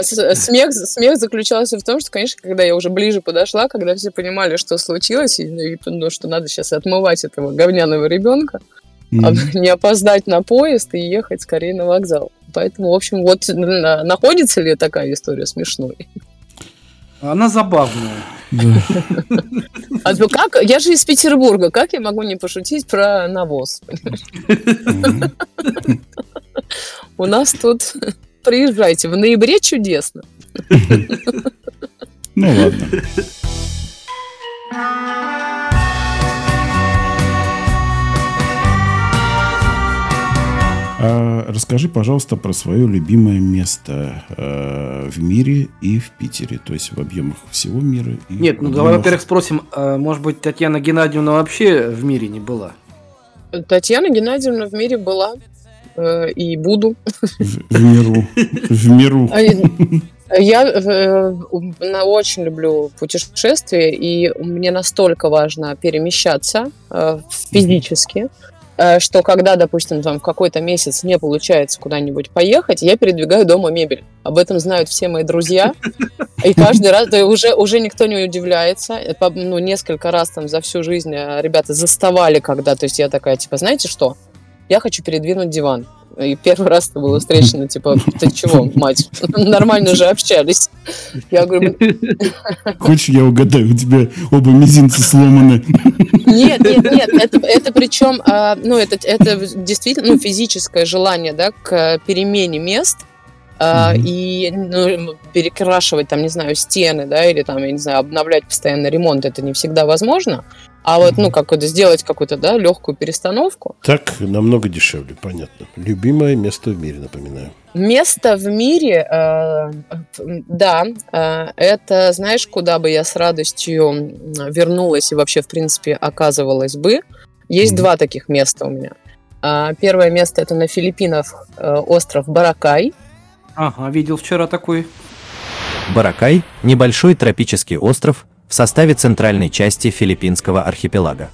Speaker 1: С- Смех, смех заключался в том, что, конечно, когда я уже ближе подошла, когда все понимали, что случилось, и, ну, что надо сейчас отмывать этого говняного ребенка, а [laughs] не опоздать на поезд и ехать скорее на вокзал. Поэтому, в общем, вот на- находится ли такая история смешной?
Speaker 3: Она забавная.
Speaker 1: А то как? Я же из Петербурга, как я могу не пошутить про навоз? У нас тут приезжайте в ноябре чудесно.
Speaker 2: Ну ладно. А, расскажи, пожалуйста, про свое любимое место э, в мире и в Питере, то есть в объемах всего мира. и
Speaker 3: Нет,
Speaker 2: в
Speaker 3: ну давай, во-первых, спросим, а, может быть, Татьяна Геннадьевна вообще в мире не была?
Speaker 1: Татьяна Геннадьевна в мире была э, и буду.
Speaker 2: в миру. В миру.
Speaker 1: А Я э, на- очень люблю путешествия, и мне настолько важно перемещаться э, физически, э, что когда, допустим, там в какой-то месяц не получается куда-нибудь поехать, я передвигаю дома мебель. Об этом знают все мои друзья. И каждый раз, да, уже, уже никто не удивляется. Э, Ну, несколько раз там за всю жизнь э, ребята заставали, когда, то есть я такая, типа, знаете что? Я хочу передвинуть диван. И первый раз это было встречено, типа, ты чего, мать? [laughs] Нормально же общались. Я говорю, [laughs]
Speaker 2: Хочешь, я угадаю, у тебя оба мизинца сломаны.
Speaker 1: Нет, нет, нет, это, это причем, а, ну, это, это действительно ну, физическое желание, да, к перемене мест, а, и ну, перекрашивать там, не знаю, стены, да, или там, я не знаю, обновлять постоянно ремонт, это не всегда возможно. А вот, ну, как это сделать какую-то, да, легкую перестановку.
Speaker 13: Так намного дешевле, понятно. Любимое место в мире, напоминаю.
Speaker 1: Место в мире, э, да, э, это, знаешь, куда бы я с радостью вернулась и вообще, в принципе, оказывалась бы. Есть два таких места у меня. А, Первое место это на Филиппинах э, остров Баракай.
Speaker 3: Ага, видел вчера такой.
Speaker 10: Баракай – небольшой тропический остров в составе центральной части филиппинского архипелага.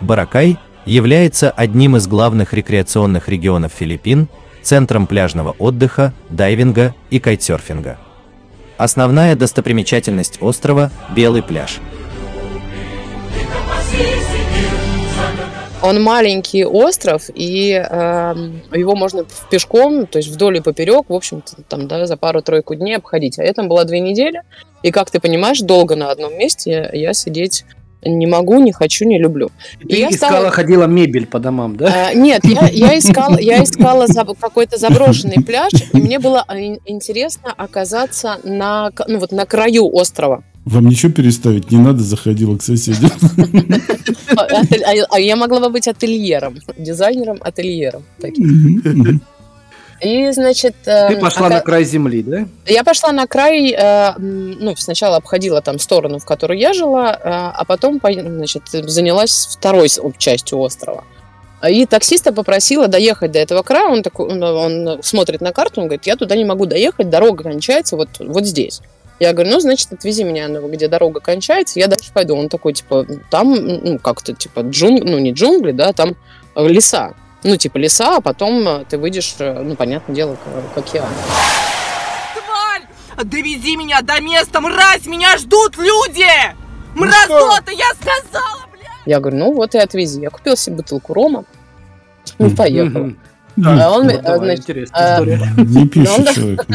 Speaker 10: Баракай является одним из главных рекреационных регионов Филиппин, центром пляжного отдыха, дайвинга и кайтсерфинга. Основная достопримечательность острова – Белый пляж.
Speaker 1: Он маленький остров, и эм, его можно пешком, то есть вдоль и поперек, в общем-то, там, да, за пару-тройку дней обходить. А я там была две недели, и, как ты понимаешь, долго на одном месте я сидеть не могу, не хочу, не люблю. И
Speaker 3: Ты
Speaker 1: я
Speaker 3: искала,
Speaker 1: стала-
Speaker 3: ходила мебель по домам, да?
Speaker 1: А, Нет, я, я искала, я искала заб- какой-то заброшенный пляж, и мне было а, ин- интересно оказаться на, ну, вот на краю острова.
Speaker 2: Вам ничего переставить не надо, заходила к соседям.
Speaker 1: А, а- я могла бы быть ательером, дизайнером-ательером. таким. И, значит...
Speaker 3: Ты
Speaker 1: эм,
Speaker 3: пошла
Speaker 1: ока-
Speaker 3: на край земли, да?
Speaker 1: Я пошла на край, э, ну, сначала обходила там сторону, в которой я жила, э, а потом, по- значит, занялась второй частью острова. И таксиста попросила доехать до этого края, он такой, он, он смотрит на карту, он говорит, я туда не могу доехать, дорога кончается вот, вот здесь. Я говорю, ну, значит, отвези меня, ну, где дорога кончается, я дальше пойду. Он такой, типа, там, ну, как-то, типа, джунгли, ну, не джунгли, да, там э, леса. Ну, типа, леса, а потом э, ты выйдешь, э, ну, понятное дело, к, к океану.
Speaker 22: Тварь! Довези меня до места, мразь! Меня ждут люди! Мразота, я сказала!
Speaker 1: Я говорю, ну вот и отвези. Я купила себе бутылку рома и поехала.
Speaker 3: Мгм.
Speaker 1: А он,
Speaker 3: Вот давай,
Speaker 1: значит,
Speaker 3: интересная
Speaker 1: э,
Speaker 3: история.
Speaker 2: Не [laughs] пишет
Speaker 1: он-
Speaker 2: человек.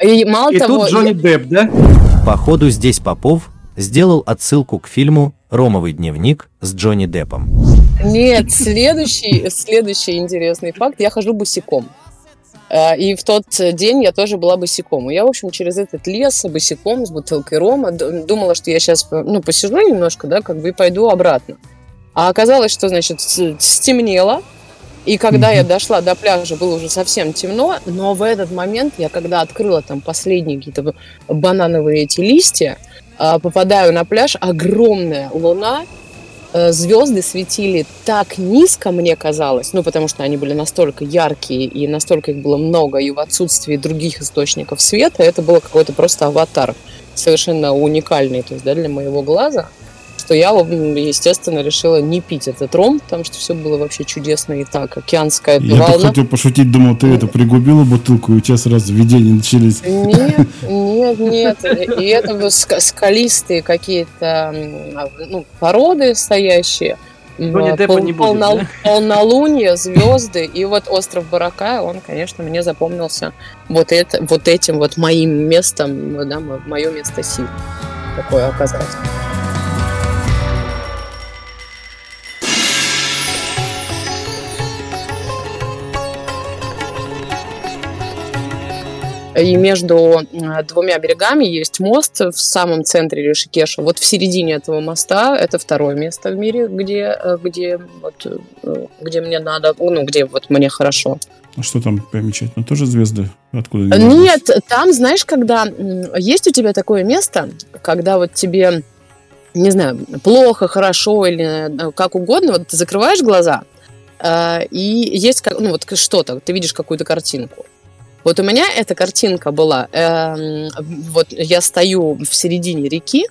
Speaker 1: И мало
Speaker 3: И
Speaker 1: того,
Speaker 3: тут Джонни Депп, да?
Speaker 10: Походу здесь Попов сделал отсылку к фильму «Ромовый дневник» с Джонни Деппом.
Speaker 1: Нет, следующий, следующий интересный факт. Я хожу босиком. Э, И в тот день я тоже была босиком. И я, в общем, через этот лес босиком с бутылкой рома думала, что я сейчас ну, посижу немножко, да, как бы и пойду обратно. А оказалось, что, значит, стемнело. И когда я дошла до пляжа, было уже совсем темно, но в этот момент я, когда открыла там последние какие-то банановые эти листья, а, попадаю на пляж, огромная луна, э, звезды светили так низко, мне казалось, ну, потому что они были настолько яркие, и настолько их было много, и в отсутствии других источников света, это было какой-то просто аватар, совершенно уникальный, то есть, да, для моего глаза, что я, естественно, решила не пить этот ром, потому что все было вообще чудесно и так, океанская
Speaker 2: Я бы
Speaker 1: волна.
Speaker 2: хотел пошутить, думал, ты это пригубила бутылку, и у тебя сразу видения начались.
Speaker 1: Нет, [laughs] нет, нет. И это скалистые какие-то ну, породы стоящие.
Speaker 3: Джонни
Speaker 1: М,
Speaker 3: Деппа не будет, да?
Speaker 1: Полнолуние, звезды. И вот остров Баракай, он, конечно, мне запомнился вот, это, вот этим вот моим местом, да, мое место сил. Такое оказалось. И между двумя берегами есть мост в самом центре Ришикеша. Вот в середине этого моста это второе место в мире, где, э, где, вот, э, где мне надо, ну, где вот мне хорошо.
Speaker 2: А что там примечательно? Тоже звезды? Откуда?
Speaker 1: Нет, там, знаешь, когда есть у тебя такое место, когда вот тебе, не знаю, плохо, хорошо или э, как угодно, вот ты закрываешь глаза, и есть ну, вот что-то, ты видишь какую-то картинку. Вот у меня эта картинка была, эм, вот я стою в середине реки,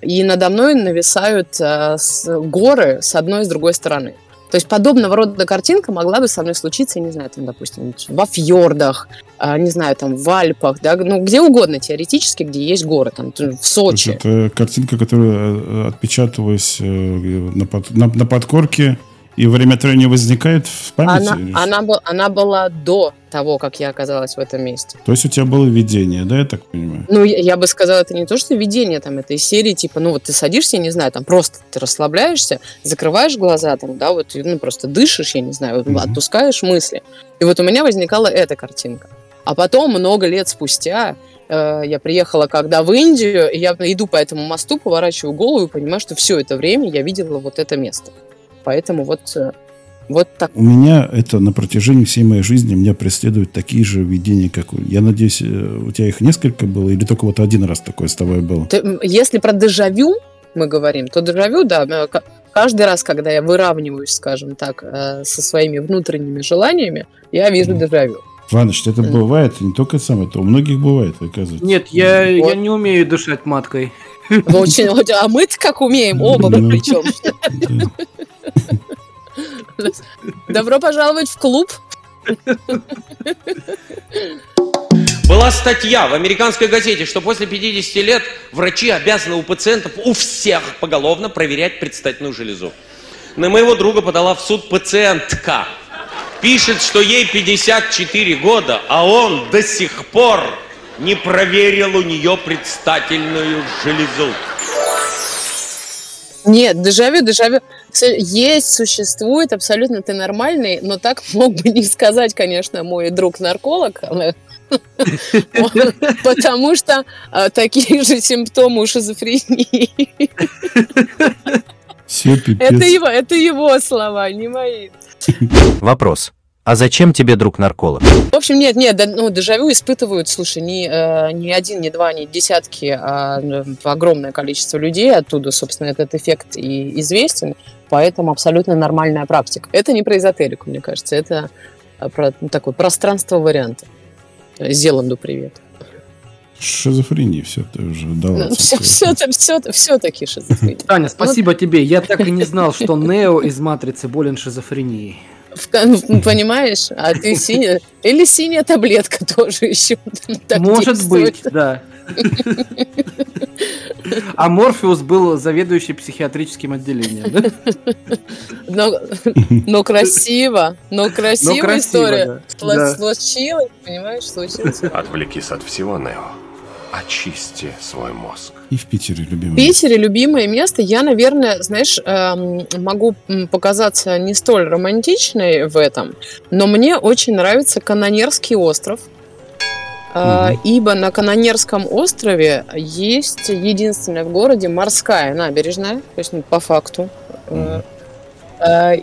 Speaker 1: и надо мной нависают э, с- горы с одной и с другой стороны. То есть подобного рода картинка могла бы со мной случиться, я не знаю, там, допустим, во фьордах, а, не знаю, там, в Альпах, да, ну, где угодно теоретически, где есть горы, там, в
Speaker 2: То есть
Speaker 1: Сочи.
Speaker 2: это картинка, которая э, отпечаталась э, на, под- на- на подкорке И время от времени возникает в памяти?
Speaker 1: Она, она, был- она была до того, как я оказалась в этом месте.
Speaker 2: То есть у тебя было видение, да, я так понимаю?
Speaker 1: Ну, я, я бы сказала, это не то, что видение там этой серии, типа, ну вот ты садишься, я не знаю, там просто ты расслабляешься, закрываешь глаза, там, да, вот, ну просто дышишь, я не знаю, вот, отпускаешь мысли. И вот у меня возникала эта картинка. А потом, много лет спустя, э, я приехала когда в Индию, и я иду по этому мосту, поворачиваю голову и понимаю, что все это время я видела вот это место. Поэтому вот, э, вот так.
Speaker 2: У меня это на протяжении всей моей жизни меня преследуют такие же видения, как у... Я надеюсь, э, у тебя их несколько было, или только вот один раз такое с тобой было?
Speaker 1: Ты, если про дежавю мы говорим, то дежавю, да, э, ка- каждый раз, когда я выравниваюсь, скажем так, со своими внутренними желаниями, я вижу дежавю.
Speaker 2: Иваныч, это бывает не только сам, это у многих бывает, оказывается.
Speaker 3: Нет, я, я не умею дышать маткой.
Speaker 1: Очень, а мы-то как умеем, оба причем. Добро пожаловать в клуб.
Speaker 23: Была статья в американской газете, что после 50 лет врачи обязаны у пациентов, у всех поголовно проверять предстательную железу. На моего друга подала в суд пациентка. Пишет, что ей 54 года, а он до сих пор не проверил у нее предстательную железу.
Speaker 1: Нет, дежавю, дежавю есть, существует, абсолютно ты нормальный, но так [laughs] мог бы не сказать, конечно, мой друг-нарколог, [laughs] Олег. потому что а, такие же симптомы у шизофрении. Это его, это его слова, не мои.
Speaker 10: Вопрос. А зачем тебе друг-нарколог?
Speaker 1: В общем, нет, нет, ну, дежавю испытывают, слушай, не, э, не один, не два, не десятки, а э, огромное количество людей. Оттуда, собственно, этот эффект и известен. Поэтому абсолютно нормальная практика. Это не про эзотерику, мне кажется. Это э, про ну, такое пространство варианта. Зеланду привет.
Speaker 2: Шизофрения, все, ты уже дала.
Speaker 1: Ну, все, все, все, все таки шизофрения.
Speaker 3: Таня, спасибо тебе. Я [laughs] так и не знал, что Нео из Матрицы болен шизофренией.
Speaker 1: Кон- ну, Понимаешь? А ты синяя... Или синяя таблетка [laughs] тоже еще. так
Speaker 3: Может
Speaker 1: действует.
Speaker 3: быть, да. А Морфеус был заведующий психиатрическим отделением, да?
Speaker 1: Но, но красиво, но красивая
Speaker 3: красиво,
Speaker 1: история.
Speaker 3: Да.
Speaker 1: Случилось, понимаешь, случилось.
Speaker 24: Отвлекись от всего, Нео. Очисти свой мозг.
Speaker 2: И в Питере
Speaker 1: В
Speaker 2: любимый.
Speaker 1: Питере любимое место. Я, наверное, знаешь, эм, могу показаться не столь романтичной в этом, но мне очень нравится Канонерский остров. Э, Ибо на Канонерском острове есть единственная в городе морская набережная, то есть ну, по факту. Э,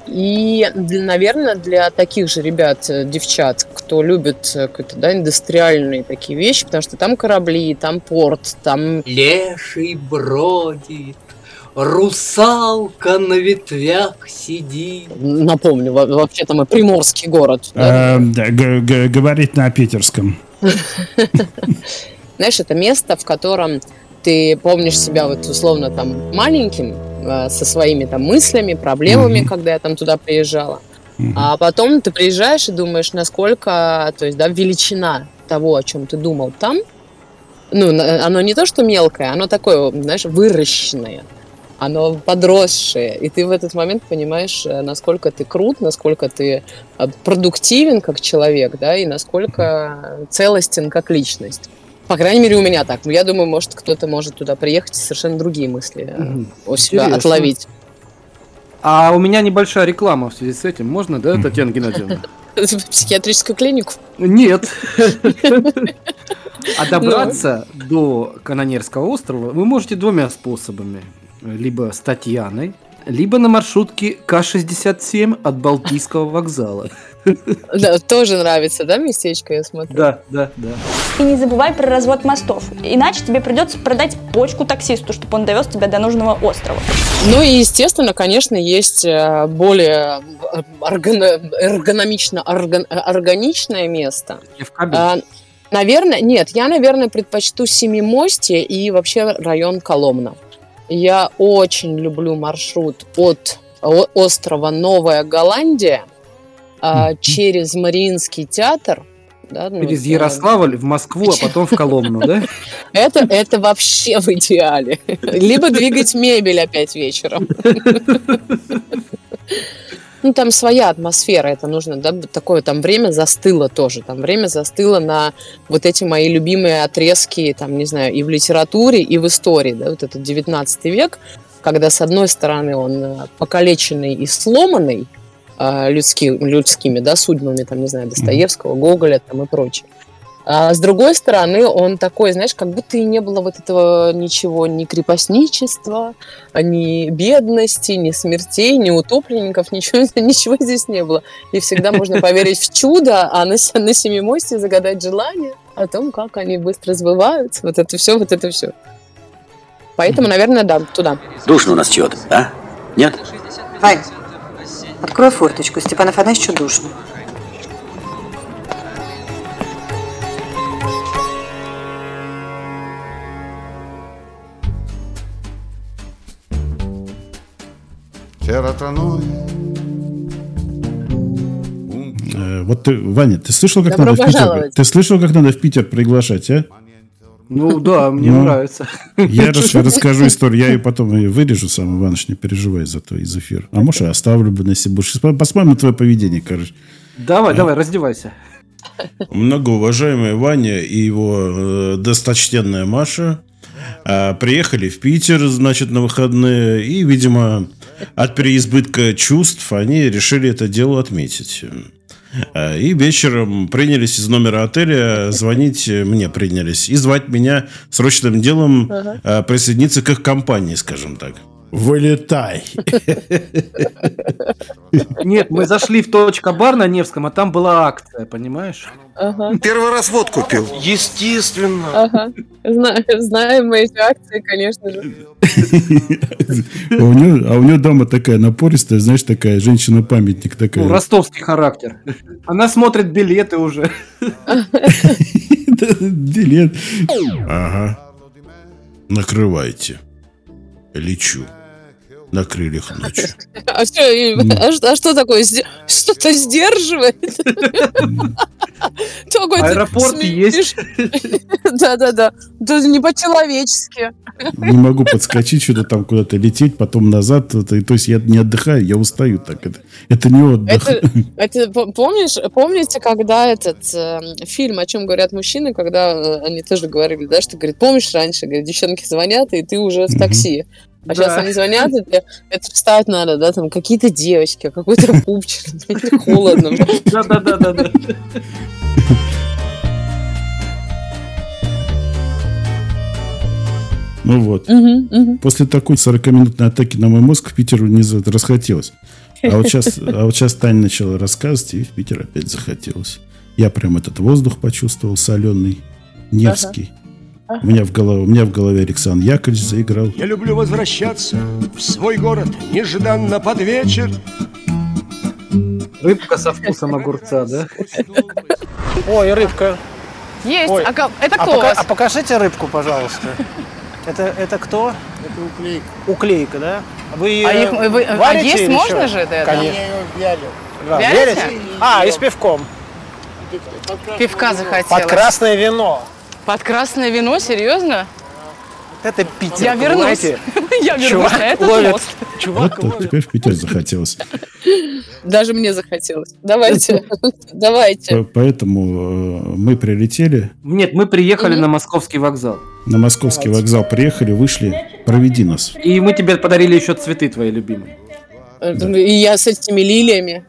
Speaker 1: И, для- наверное, для таких же ребят, э, девчат, кто любит э, какие-то да, индустриальные такие вещи, потому что там корабли, там порт, там
Speaker 25: Леший бродит, русалка на ветвях сидит.
Speaker 1: напомню, во- вообще-то мы приморский город. да.
Speaker 2: Э, да, г- г- говорит на питерском. [laughs]
Speaker 1: Знаешь, это место, в котором ты помнишь себя вот условно там маленьким, э, со своими там мыслями, проблемами, когда я там туда приезжала. А потом ты приезжаешь и думаешь, насколько, то есть, да, величина того, о чем ты думал там, ну, оно не то, что мелкое, оно такое, знаешь, выращенное, оно подросшее, и ты в этот момент понимаешь, э, насколько ты крут, насколько ты э, продуктивен как человек, да, и насколько целостен как личность. По крайней мере, у меня так. Я думаю, может, кто-то может туда приехать и совершенно другие мысли
Speaker 3: Мгм.
Speaker 1: у себя
Speaker 3: Интересно.
Speaker 1: отловить.
Speaker 3: А у меня небольшая реклама в связи с этим. Можно, да, Татьяна Геннадьевна? [laughs]
Speaker 1: Психиатрическую клинику.
Speaker 3: Нет. [laughs] А добраться до Канонерского острова вы можете двумя способами. Либо с Татьяной, либо на маршрутке К-67 от Балтийского вокзала.
Speaker 1: Да, тоже нравится, да, местечко, я смотрю?
Speaker 3: Да, да, да.
Speaker 26: И не забывай про развод мостов, иначе тебе придется продать почку таксисту, чтобы он довез тебя до нужного острова.
Speaker 1: Ну и, естественно, конечно, есть э, более э, органо- эргономично, орган- э, органичное место. А, Наверное, нет, я, наверное, предпочту Семимостье и вообще район Коломна. Я очень люблю маршрут от острова Новая Голландия а, через Мариинский театр. да, ну,
Speaker 3: Через Ярославль в Москву, а потом в Коломну, да? [laughs]
Speaker 1: Это, это вообще в идеале. Либо двигать мебель опять вечером. [laughs] ну, там своя атмосфера, это нужно, да, такое там время застыло тоже, там время застыло на вот эти мои любимые отрезки, там, не знаю, и в литературе, и в истории, да, вот этот 19 век, когда, с одной стороны, он э, покалеченный и сломанный э, людски, людскими, да, судьбами, там, не знаю, Достоевского, Гоголя, там, и прочее. А с другой стороны, он такой, знаешь, как будто и не было вот этого ничего, ни крепостничества, ни бедности, ни смертей, ни утопленников, [laughs] ничего, ничего здесь не было. И всегда можно [laughs] поверить в чудо, а на, на семимосте загадать желание о том, как они быстро сбываются. Вот это все, вот это все. Поэтому, наверное, да, туда.
Speaker 27: Душно у нас чего-то, а? Нет?
Speaker 28: Вань, открой форточку. Степан Афанасьевичу душно.
Speaker 2: Э, Вот ты, Ваня, ты слышал, как
Speaker 1: Добро
Speaker 2: надо в Питер?
Speaker 1: пожаловать.
Speaker 2: Ты слышал, как надо в Питер приглашать, а?
Speaker 3: Ну да, мне
Speaker 2: Ну,
Speaker 3: нравится.
Speaker 2: Я [laughs] рас- расскажу историю, я ее потом ее вырежу сам, Иваныч, не переживай за то из эфира. А может, оставлю бы на себе больше. Посмотрим на твое поведение, короче.
Speaker 3: Давай, давай, раздевайся.
Speaker 2: Многоуважаемый Ваня и его э, досточтенная Маша э, приехали в Питер, значит, на выходные, и, видимо, от переизбытка чувств они решили это дело отметить. Э, И вечером принялись из номера отеля звонить, э, мне принялись, и звать меня срочным делом
Speaker 1: Ага.
Speaker 2: э, присоединиться к их компании, скажем так. Вылетай.
Speaker 3: Нет, мы зашли в точка бар на Невском, а там была акция, понимаешь?
Speaker 1: Ага.
Speaker 29: Первый раз водку пил.
Speaker 15: Естественно.
Speaker 1: Ага. Зна- Знаем мы эти акции, конечно же.
Speaker 2: А у нее, а у нее дома такая напористая, знаешь, такая женщина-памятник такая.
Speaker 3: Ну, ростовский характер. Она смотрит билеты уже.
Speaker 2: Билет. Ага. Накрывайте. Лечу. На крыльях ночи. [laughs]
Speaker 1: А что, а что- а что такое? Что-то сдерживает? [laughs]
Speaker 3: Аэропорт есть. [laughs]
Speaker 1: Да-да-да. Это не по-человечески.
Speaker 2: Не могу подскочить, что-то там куда-то лететь, потом назад. То есть я не отдыхаю, я устаю так. Это, это не отдых.
Speaker 1: Это, помнишь, помните, когда этот э, фильм, о чем говорят мужчины, когда э, они тоже говорили, да, что говорит, помнишь раньше, говорит, девчонки звонят, и ты уже в такси. А сейчас
Speaker 3: Да.
Speaker 1: они звонят, и тебе- это встать надо, да, там какие-то девочки, какой-то [laughs] пупчик, холодно.
Speaker 3: Да-да-да-да.
Speaker 2: Ну вот.
Speaker 1: Мгм, мгм.
Speaker 2: После такой 40-минутной атаки на мой мозг в Питер не расхотелось. А вот сейчас, а вот сейчас Таня начала рассказывать, и в Питер опять захотелось. Я прям этот воздух почувствовал соленый, Невский.
Speaker 1: Ага.
Speaker 2: У меня в голове, у меня в голове Александр Яковлевич заиграл.
Speaker 30: Я люблю возвращаться в свой город нежданно под вечер.
Speaker 3: Рыбка со вкусом огурца, да?
Speaker 31: Ой, рыбка.
Speaker 17: Есть.
Speaker 31: Ой.
Speaker 17: А, это
Speaker 31: А
Speaker 17: кто у
Speaker 31: пока- а покажите рыбку, пожалуйста. Это, это кто?
Speaker 29: Это уклейка.
Speaker 31: Уклейка, да? Вы
Speaker 17: А их- вы- а
Speaker 31: варите
Speaker 17: есть
Speaker 31: или
Speaker 17: можно же это?
Speaker 31: Конечно. Да,
Speaker 17: Вялите?
Speaker 31: верите? А, и с пивком.
Speaker 17: Пивка захотелось.
Speaker 31: Под красное вино.
Speaker 17: Под красное вино? Серьезно?
Speaker 31: Это Питер,
Speaker 17: Я вернусь. [laughs] Я вернусь
Speaker 31: Чувак
Speaker 17: на этот
Speaker 31: ловит.
Speaker 17: мост.
Speaker 2: Вот теперь в Питер захотелось.
Speaker 1: Даже мне захотелось. Давайте, [laughs] давайте.
Speaker 2: По- Поэтому э, мы прилетели,
Speaker 3: Нет, мы приехали на московский вокзал.
Speaker 2: на московский вокзал приехали, вышли, проведи нас.
Speaker 3: И мы тебе подарили еще цветы твои любимые.
Speaker 1: И я с этими лилиями.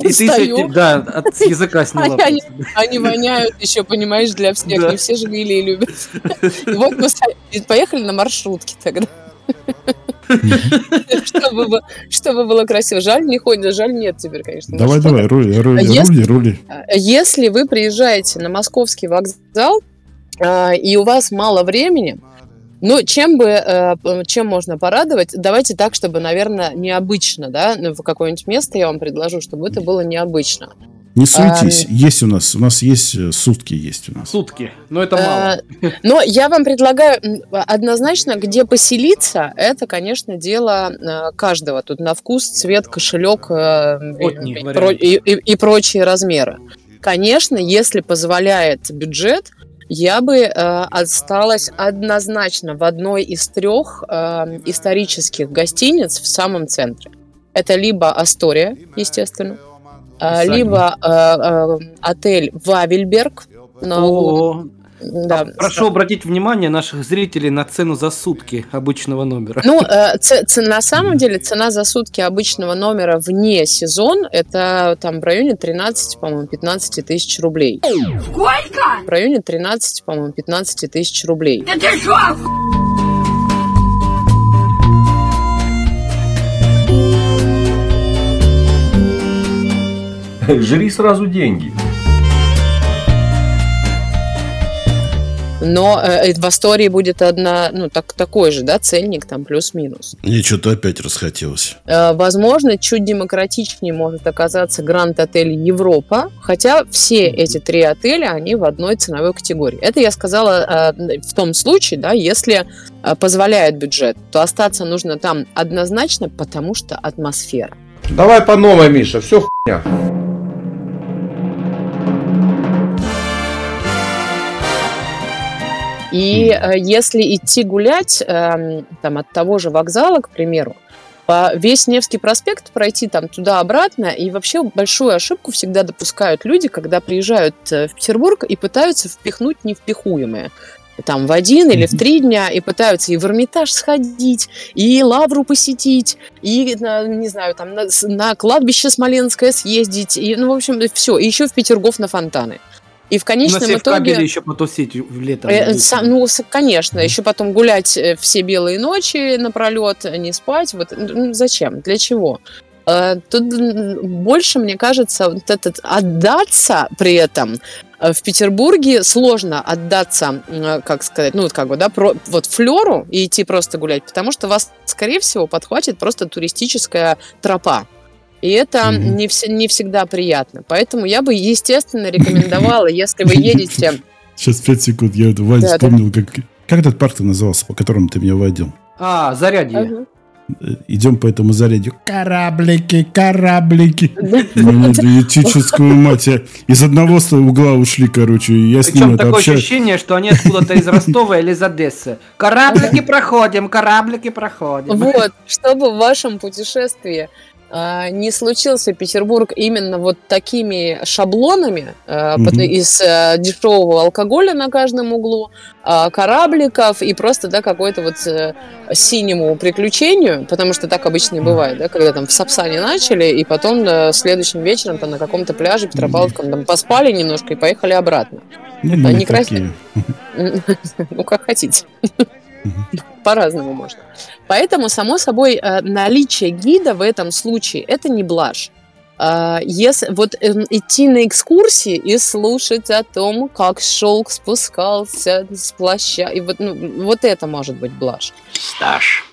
Speaker 3: И ты
Speaker 1: стою.
Speaker 3: этим- да, от [laughs] языка сняла.
Speaker 1: Они, они- воняют еще, понимаешь, для всех.
Speaker 3: Да.
Speaker 1: Не все же лилии любят. И вот мы поехали на маршрутке тогда. Чтобы бы- чтобы было красиво. Жаль, не ходит, жаль, нет теперь, конечно.
Speaker 2: Давай, давай, рули, рули,
Speaker 1: А если-
Speaker 2: рули, рули.
Speaker 1: Если вы приезжаете на московский вокзал, а, и у вас мало времени, ну, чем бы, э, чем можно порадовать? Давайте так, чтобы, наверное, необычно, да, ну, в какое-нибудь место я вам предложу, чтобы это было необычно.
Speaker 2: Не суетись,
Speaker 1: Ам.
Speaker 2: есть у нас, у нас есть э, сутки есть у нас.
Speaker 3: Сутки, но это мало.
Speaker 1: Э, Но я вам предлагаю однозначно, где поселиться, это, конечно, дело каждого. Тут на вкус, цвет, кошелек и, и- и- и прочие размеры. Конечно, если позволяет бюджет, я бы э, осталась однозначно в одной из трех э, исторических гостиниц в самом центре. Это либо Астория, естественно,
Speaker 3: Усадьба.
Speaker 1: либо а, а, отель Вавельберг на углу. Да.
Speaker 3: Прошу обратить внимание наших зрителей на цену за сутки обычного номера.
Speaker 1: Ну, э, ц- ц- на самом деле цена за сутки обычного номера вне сезон это там в районе 13, по-моему, 15 тысяч рублей.
Speaker 22: Сколько?
Speaker 1: В районе 13, по-моему, 15 тысяч рублей.
Speaker 22: Да ты шо?
Speaker 32: Жри сразу деньги.
Speaker 1: Но э, в Астории будет одна, ну, так, такой же, да, ценник, там плюс-минус.
Speaker 13: Мне что-то опять расхотелось.
Speaker 1: Э, Возможно, чуть демократичнее может оказаться Гранд-отель Европа, хотя все эти три отеля, они в одной ценовой категории. Это я сказала э, в том случае, да, если э, позволяет бюджет, то остаться нужно там однозначно, потому что атмосфера.
Speaker 32: Давай по новой, Миша, все хуйня.
Speaker 1: И э, если идти гулять эм, там, от того же вокзала, к примеру, по весь Невский проспект пройти там туда-обратно, и вообще большую ошибку всегда допускают люди, когда приезжают э, в Петербург и пытаются впихнуть невпихуемое. Там в один или в три дня, и пытаются и в Эрмитаж сходить, и Лавру посетить, и, на, не знаю, там на, на кладбище Смоленское съездить, и, ну, в общем, все, и еще в Петергоф на фонтаны. И в
Speaker 3: На
Speaker 1: конечном итоге...
Speaker 3: Севкабеле еще потусить в летом.
Speaker 1: Э, сам- ну, конечно, еще потом гулять э, все белые ночи напролет, не спать. Вот ну, зачем? Для чего? Э, Тут больше, мне кажется, вот этот отдаться при этом э, в Петербурге сложно отдаться, как сказать, ну вот как бы, да, про, вот флеру и идти просто гулять, потому что вас, скорее всего, подхватит просто туристическая тропа. И это не, вс- не всегда приятно. Поэтому я бы, естественно, рекомендовала, [laughs] если вы едете
Speaker 2: Сейчас 5 секунд, я Вань,
Speaker 1: Да, да.
Speaker 2: вспомнил, как, как этот парк назывался, по которому ты меня водил.
Speaker 3: А, зарядье.
Speaker 1: Ага.
Speaker 2: Э, Идем по этому зарядью. Кораблики, кораблики. Ну, Диетическую мать. я Из одного угла ушли, короче. и Я с ним это
Speaker 3: такое ощущение, что они откуда-то из Ростова или из Одессы. Кораблики проходим, кораблики проходим.
Speaker 1: Вот, чтобы в вашем путешествии не случился Петербург именно вот такими шаблонами а, пот- из а, дешевого алкоголя на каждом углу, а, корабликов и просто да, какой-то вот э, синему приключению, потому что так обычно и бывает, да, когда там в Сапсане начали, и потом э, следующим вечером там на каком-то пляже Петропавловском там поспали немножко и поехали обратно.
Speaker 2: Ну,
Speaker 1: А
Speaker 2: не
Speaker 1: не крас-
Speaker 2: такие. [laughs]
Speaker 1: Ну, как хотите. По-разному можно. Поэтому, само собой, э, наличие гида в этом случае это не блажь. А, Если вот эм, идти на экскурсии и слушать о том, как шелк спускался с плаща, и вот, ну, вот это может быть блажь.
Speaker 27: Стаж.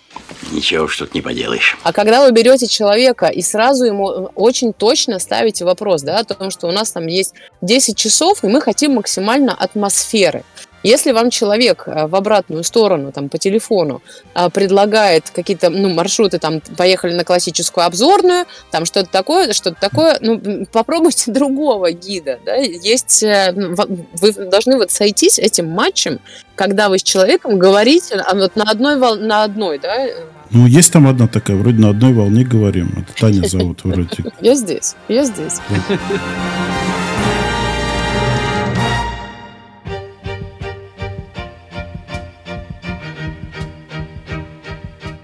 Speaker 27: Ничего уж тут не поделаешь.
Speaker 1: А когда вы берете человека и сразу ему э, очень точно ставите вопрос, да, о том, что у нас там есть 10 часов, и мы хотим максимально атмосферы. Если вам человек э, в обратную сторону, там, по телефону э, предлагает какие-то, ну, маршруты, там, поехали на классическую обзорную, там, что-то такое, что-то такое, ну, попробуйте [laughs] другого гида, да, есть, э, ну, вы должны вот сойтись этим матчем, когда вы с человеком говорите а, вот на одной, вол- на одной, да,
Speaker 2: Ну, есть там одна такая, вроде на одной волне говорим. Это Таня зовут вроде.
Speaker 1: Я здесь, я здесь.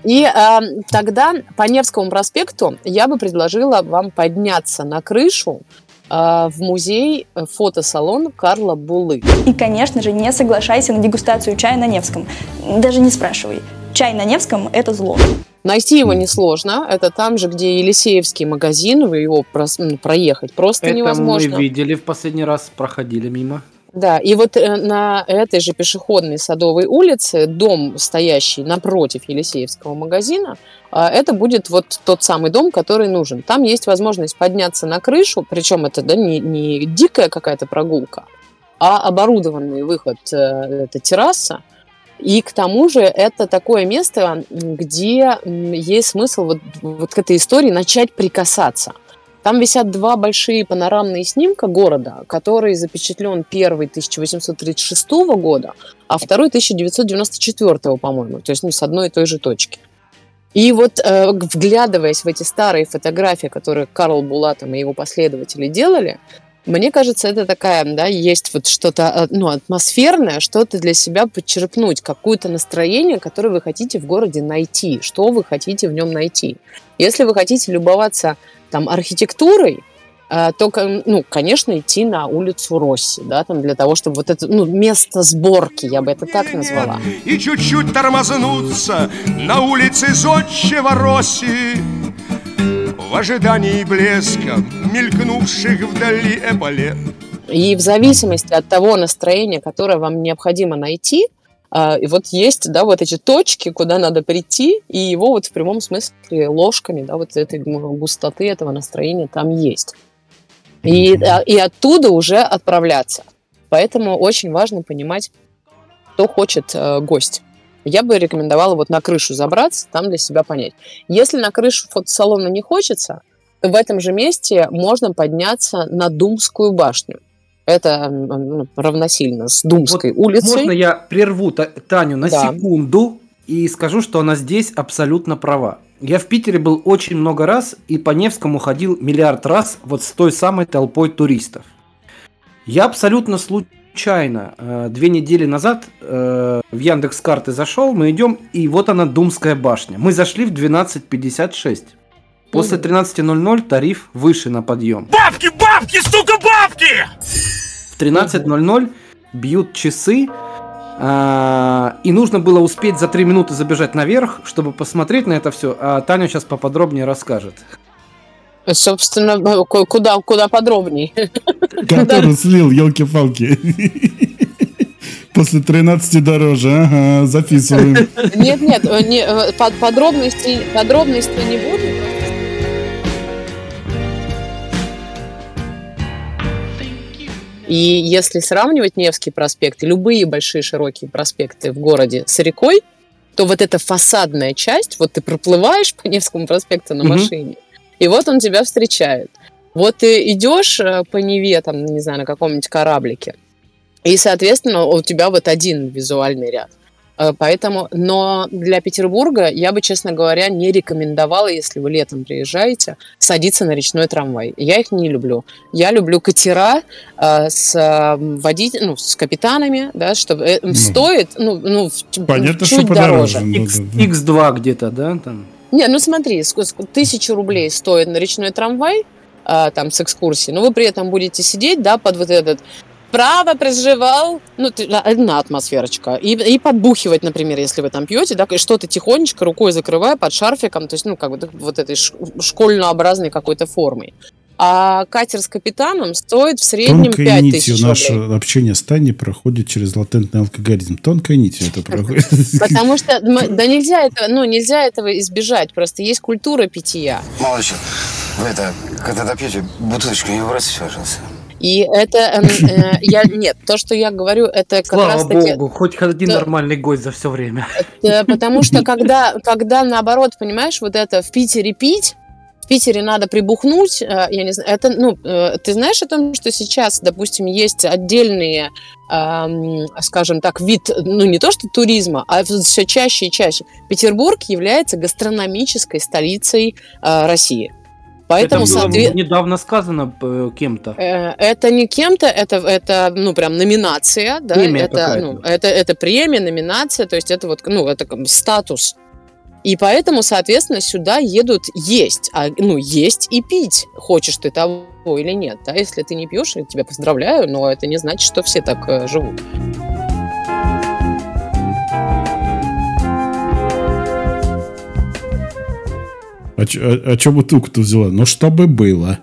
Speaker 1: И а, тогда по Невскому проспекту я бы предложила вам подняться на крышу а, в музей э, фотосалон Карла Булы.
Speaker 26: И, конечно же, не соглашайся на дегустацию чая на Невском. Даже не спрашивай. Чай на Невском – это зло.
Speaker 1: Найти его несложно. Это там же, где Елисеевский магазин. Вы его прос- проехать просто
Speaker 3: Это
Speaker 1: невозможно.
Speaker 3: мы видели в последний раз, проходили мимо.
Speaker 1: Да, и вот э, на этой же пешеходной Садовой улице дом, стоящий напротив Елисеевского магазина, а, это будет вот тот самый дом, который нужен. Там есть возможность подняться на крышу, причем это да, не, не дикая какая-то прогулка, а оборудованный выход, э, это терраса. И к тому же это такое место, где есть смысл вот, вот к этой истории начать прикасаться. Там висят два большие панорамные снимка города, который запечатлен первый 1836 года, а второй 1994, по-моему, то есть ну, с одной и той же точки. И вот э, вглядываясь в эти старые фотографии, которые Карл Булатом и его последователи делали, мне кажется, это такая, да, есть вот что-то, э, ну, атмосферное, что-то для себя подчерпнуть, какое-то настроение, которое вы хотите в городе найти, что вы хотите в нем найти. Если вы хотите любоваться там архитектурой, э, то, ну, конечно, идти на улицу Росси, да, там для того, чтобы вот это, ну, место сборки, я бы это так назвала.
Speaker 30: И чуть-чуть тормознуться на улице Зодчего Росси. В ожидании блеска мелькнувших вдали эполет.
Speaker 1: И в зависимости от того настроения, которое вам необходимо найти, и вот есть, да, вот эти точки, куда надо прийти, и его вот в прямом смысле ложками, да, вот этой густоты этого настроения там есть. И, а, и оттуда уже отправляться. Поэтому очень важно понимать, что хочет э, гость. Я бы рекомендовала вот на крышу забраться, там для себя понять. Если на крышу фотосалона не хочется, то в этом же месте можно подняться на Думскую башню. Это ну, равносильно с Думской
Speaker 3: Вот
Speaker 1: улицей.
Speaker 3: Можно я прерву Та- Таню на
Speaker 1: Да.
Speaker 3: секунду и скажу, что она здесь абсолютно права. Я в Питере был очень много раз и по Невскому ходил миллиард раз вот с той самой толпой туристов. Я абсолютно случайно э, две недели назад э, в Яндекс карты зашел, мы идем, и вот она Думская башня. Мы зашли в 12.56. После 13.00 тариф выше на подъем.
Speaker 30: Бабки, бабки, сука, бабки!
Speaker 3: В 13.00 бьют часы, а, и нужно было успеть за 3 минуты забежать наверх, чтобы посмотреть на это все. А Таня сейчас поподробнее расскажет.
Speaker 1: Собственно, ну, ку- куда, куда подробней. [laughs]
Speaker 2: Который слил, елки-палки. [laughs] После 13 дороже, ага, записываем.
Speaker 1: Нет, нет, э, не, э, под- подробностей, подробностей не буду. И если сравнивать Невский проспект и любые большие широкие проспекты в городе с рекой, то вот эта фасадная часть, вот ты проплываешь по Невскому проспекту на машине, и вот он тебя встречает. Вот ты идешь э, по Неве, там, не знаю, на каком-нибудь кораблике, и, соответственно, у тебя вот один визуальный ряд. Э, Поэтому, но для Петербурга я бы, честно говоря, не рекомендовала, если вы летом приезжаете, садиться на речной трамвай. Я их не люблю. Я люблю катера э, с э, водитель, ну, с капитанами, да, чтобы э, стоит, ну, ну,
Speaker 2: Понятно,
Speaker 1: чуть
Speaker 2: что подороже.
Speaker 1: дороже.
Speaker 2: ну,
Speaker 3: X,
Speaker 2: да.
Speaker 3: X2 где-то, да? Там.
Speaker 1: Не, ну смотри, тысячу рублей стоит на речной трамвай, а, там, с экскурсией, но вы при этом будете сидеть, да, под вот этот право проживал, ну, одна атмосферочка, и, и подбухивать, например, если вы там пьете, да, и что-то тихонечко рукой закрывая под шарфиком, то есть, ну, как бы вот этой школьнообразной какой-то формой. А катер с капитаном стоит в среднем
Speaker 2: Тонкой
Speaker 1: 5
Speaker 2: нитью
Speaker 1: тысяч
Speaker 2: наше
Speaker 1: рублей.
Speaker 2: общение с Таней проходит через латентный алкоголизм. Тонкой нитью это проходит.
Speaker 1: Потому что, да нельзя этого, ну, нельзя этого избежать, просто есть культура питья.
Speaker 29: Что, вы это, когда допьете, бутылочку не выбрасывайте, пожалуйста.
Speaker 1: И это, эм, э, я, нет, то, что я говорю, это как
Speaker 3: Слава
Speaker 1: раз таки,
Speaker 3: богу, хоть один
Speaker 1: Да.
Speaker 3: нормальный гость за все время.
Speaker 1: э, потому что [laughs] когда, когда наоборот, понимаешь, вот это в Питере пить, в Питере надо прибухнуть, э, я не знаю, это, ну, э, ты знаешь о том, что сейчас, допустим, есть отдельные, эм, скажем так, вид, ну, не то что туризма, а все чаще и чаще. Петербург является гастрономической столицей э, России. Поэтому,
Speaker 3: это было
Speaker 1: соответ-
Speaker 3: недавно сказано э, кем-то.
Speaker 1: Э, Это не кем-то, это, это ну, прям номинация, да,
Speaker 3: Премия
Speaker 1: это, ну, это, это премия, номинация, то есть это вот, ну, это как статус. И поэтому, соответственно, сюда едут есть, а, ну, есть и пить, хочешь ты того или нет, да, если ты не пьешь, я тебя поздравляю, но это не значит, что все так э, живут.
Speaker 2: А, чё- а, а чё бутылку-то взяла? Ну, чтобы было.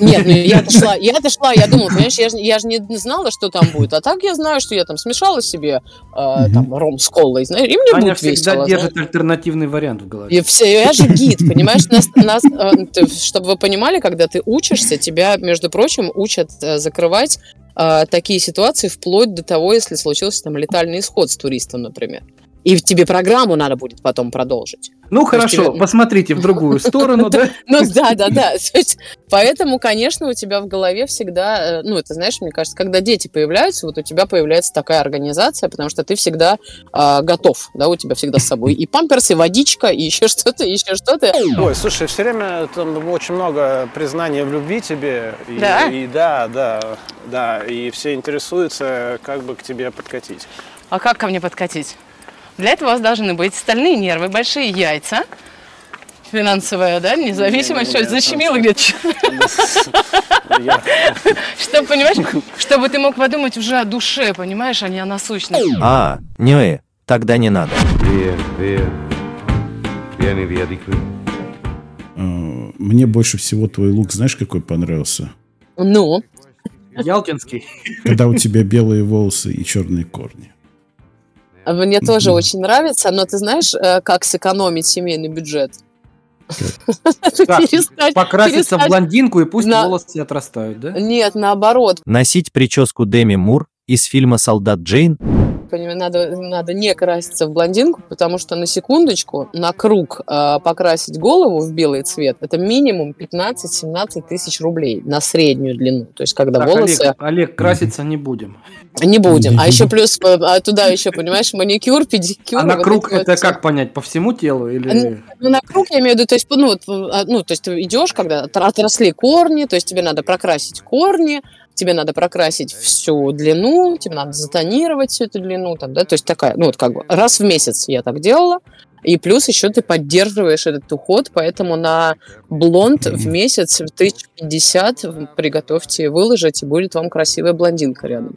Speaker 1: Нет, ну я-то [laughs] шла, я-то шла, я думала, понимаешь, я же я ж не знала, что там будет. А так я знаю, что я там смешала себе э, там ром с колой, знаешь, и мне
Speaker 3: Аня
Speaker 1: будет
Speaker 3: всегда
Speaker 1: весело.
Speaker 3: держит альтернативный вариант в голове.
Speaker 1: И все, я же гид, понимаешь, нас, нас, э, ты- чтобы вы понимали, когда ты учишься, тебя, между прочим, учат э, закрывать э, такие ситуации вплоть до того, если случился там летальный исход с туристом, например. И тебе программу надо будет потом продолжить.
Speaker 3: Ну
Speaker 1: То
Speaker 3: хорошо,
Speaker 1: тебе-
Speaker 3: посмотрите в другую [laughs] сторону, да?
Speaker 1: Ну да, да, да. [laughs] Поэтому, конечно, у тебя в голове всегда, э, ну, это знаешь, мне кажется, когда дети появляются, вот у тебя появляется такая организация, потому что ты всегда а, готов, да, у тебя всегда с собой и памперс, и водичка, и еще что-то, и еще что-то.
Speaker 31: Ой, слушай, все время там очень много признания в любви тебе. И,
Speaker 1: Да?
Speaker 31: И да, да, да. И все интересуются, как бы к тебе подкатить.
Speaker 33: А как ко мне подкатить? Для этого у вас должны быть стальные нервы, большие яйца, финансовая, да, независимость, что защемило где-то. [laughs] Чтобы, понимаешь, чтобы ты мог подумать уже о душе, понимаешь, а не о насущности.
Speaker 10: А, не, тогда не надо.
Speaker 2: Э, Мне больше всего твой лук, знаешь, какой понравился?
Speaker 1: Ну,
Speaker 3: Ялтинский.
Speaker 2: Когда у тебя белые волосы и черные корни.
Speaker 1: Мне тоже очень нравится, но ты знаешь, э, как сэкономить семейный бюджет? [laughs] Перестать-
Speaker 3: покраситься в блондинку и пусть
Speaker 1: На-
Speaker 3: волосы отрастают, да?
Speaker 1: Нет, наоборот.
Speaker 10: Носить прическу Деми Мур из фильма «Солдат Джейн»
Speaker 1: Понимаю, надо, надо не краситься в блондинку, потому что на секундочку на круг э, покрасить голову в белый цвет это минимум 15-17 тысяч рублей на среднюю длину. То есть, когда
Speaker 3: Так,
Speaker 1: волосы
Speaker 3: Олег, Олег, краситься не будем.
Speaker 1: не будем. А еще плюс э, а туда еще, [laughs] понимаешь, маникюр, педикюр.
Speaker 3: А на
Speaker 1: вот
Speaker 3: круг
Speaker 1: вот
Speaker 3: это
Speaker 1: все.
Speaker 3: как понять? По всему телу или...
Speaker 1: Ну, на круг я имею в виду, то есть, ну, вот, а, ну, то есть ты идешь, когда отросли корни, то есть тебе надо прокрасить корни, тебе надо прокрасить всю длину, тебе надо затонировать всю эту длину, там, да, то есть такая, ну, вот как бы раз в месяц я так делала, и плюс еще ты поддерживаешь этот уход, поэтому на блонд в месяц 1050 приготовьте выложить, и будет вам красивая блондинка рядом.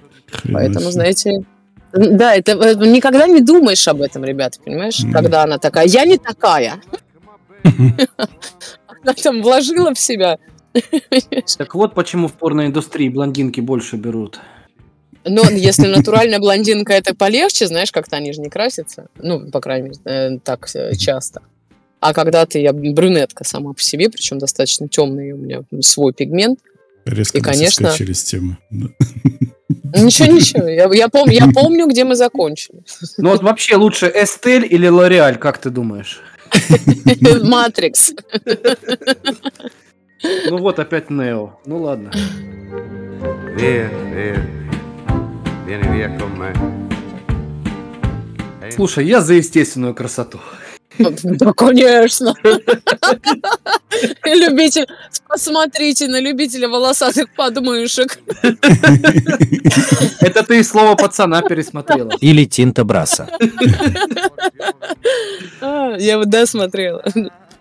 Speaker 1: Поэтому, знаете, да, это э, никогда не думаешь об этом, ребята, понимаешь?
Speaker 2: Мгм.
Speaker 1: Когда она такая, я не такая. [laughs] [laughs] Она там вложила в себя. [laughs]
Speaker 3: Так вот почему в порноиндустрии блондинки больше берут.
Speaker 1: Но если натуральная блондинка, это полегче, знаешь, как-то они же не красятся. Ну, по крайней мере, э, так э, часто. А когда ты, я брюнетка сама по себе, причем достаточно темный у меня свой пигмент,
Speaker 2: Резко
Speaker 1: И, конечно-
Speaker 2: с темы. Да.
Speaker 1: ничего, ничего, я, я, пом- я помню, где мы закончили.
Speaker 3: Ну вот вообще лучше Эстель или Лореаль, как ты думаешь? [laughs]
Speaker 1: Матрикс. [laughs]
Speaker 3: Ну вот опять Нео. Ну ладно. Слушай, я за естественную красоту.
Speaker 1: Да, конечно. Любитель, посмотрите на любителя волосатых подмышек.
Speaker 3: Это ты слово пацана пересмотрела.
Speaker 10: или Тинта Браса.
Speaker 1: А, Я вот да смотрела.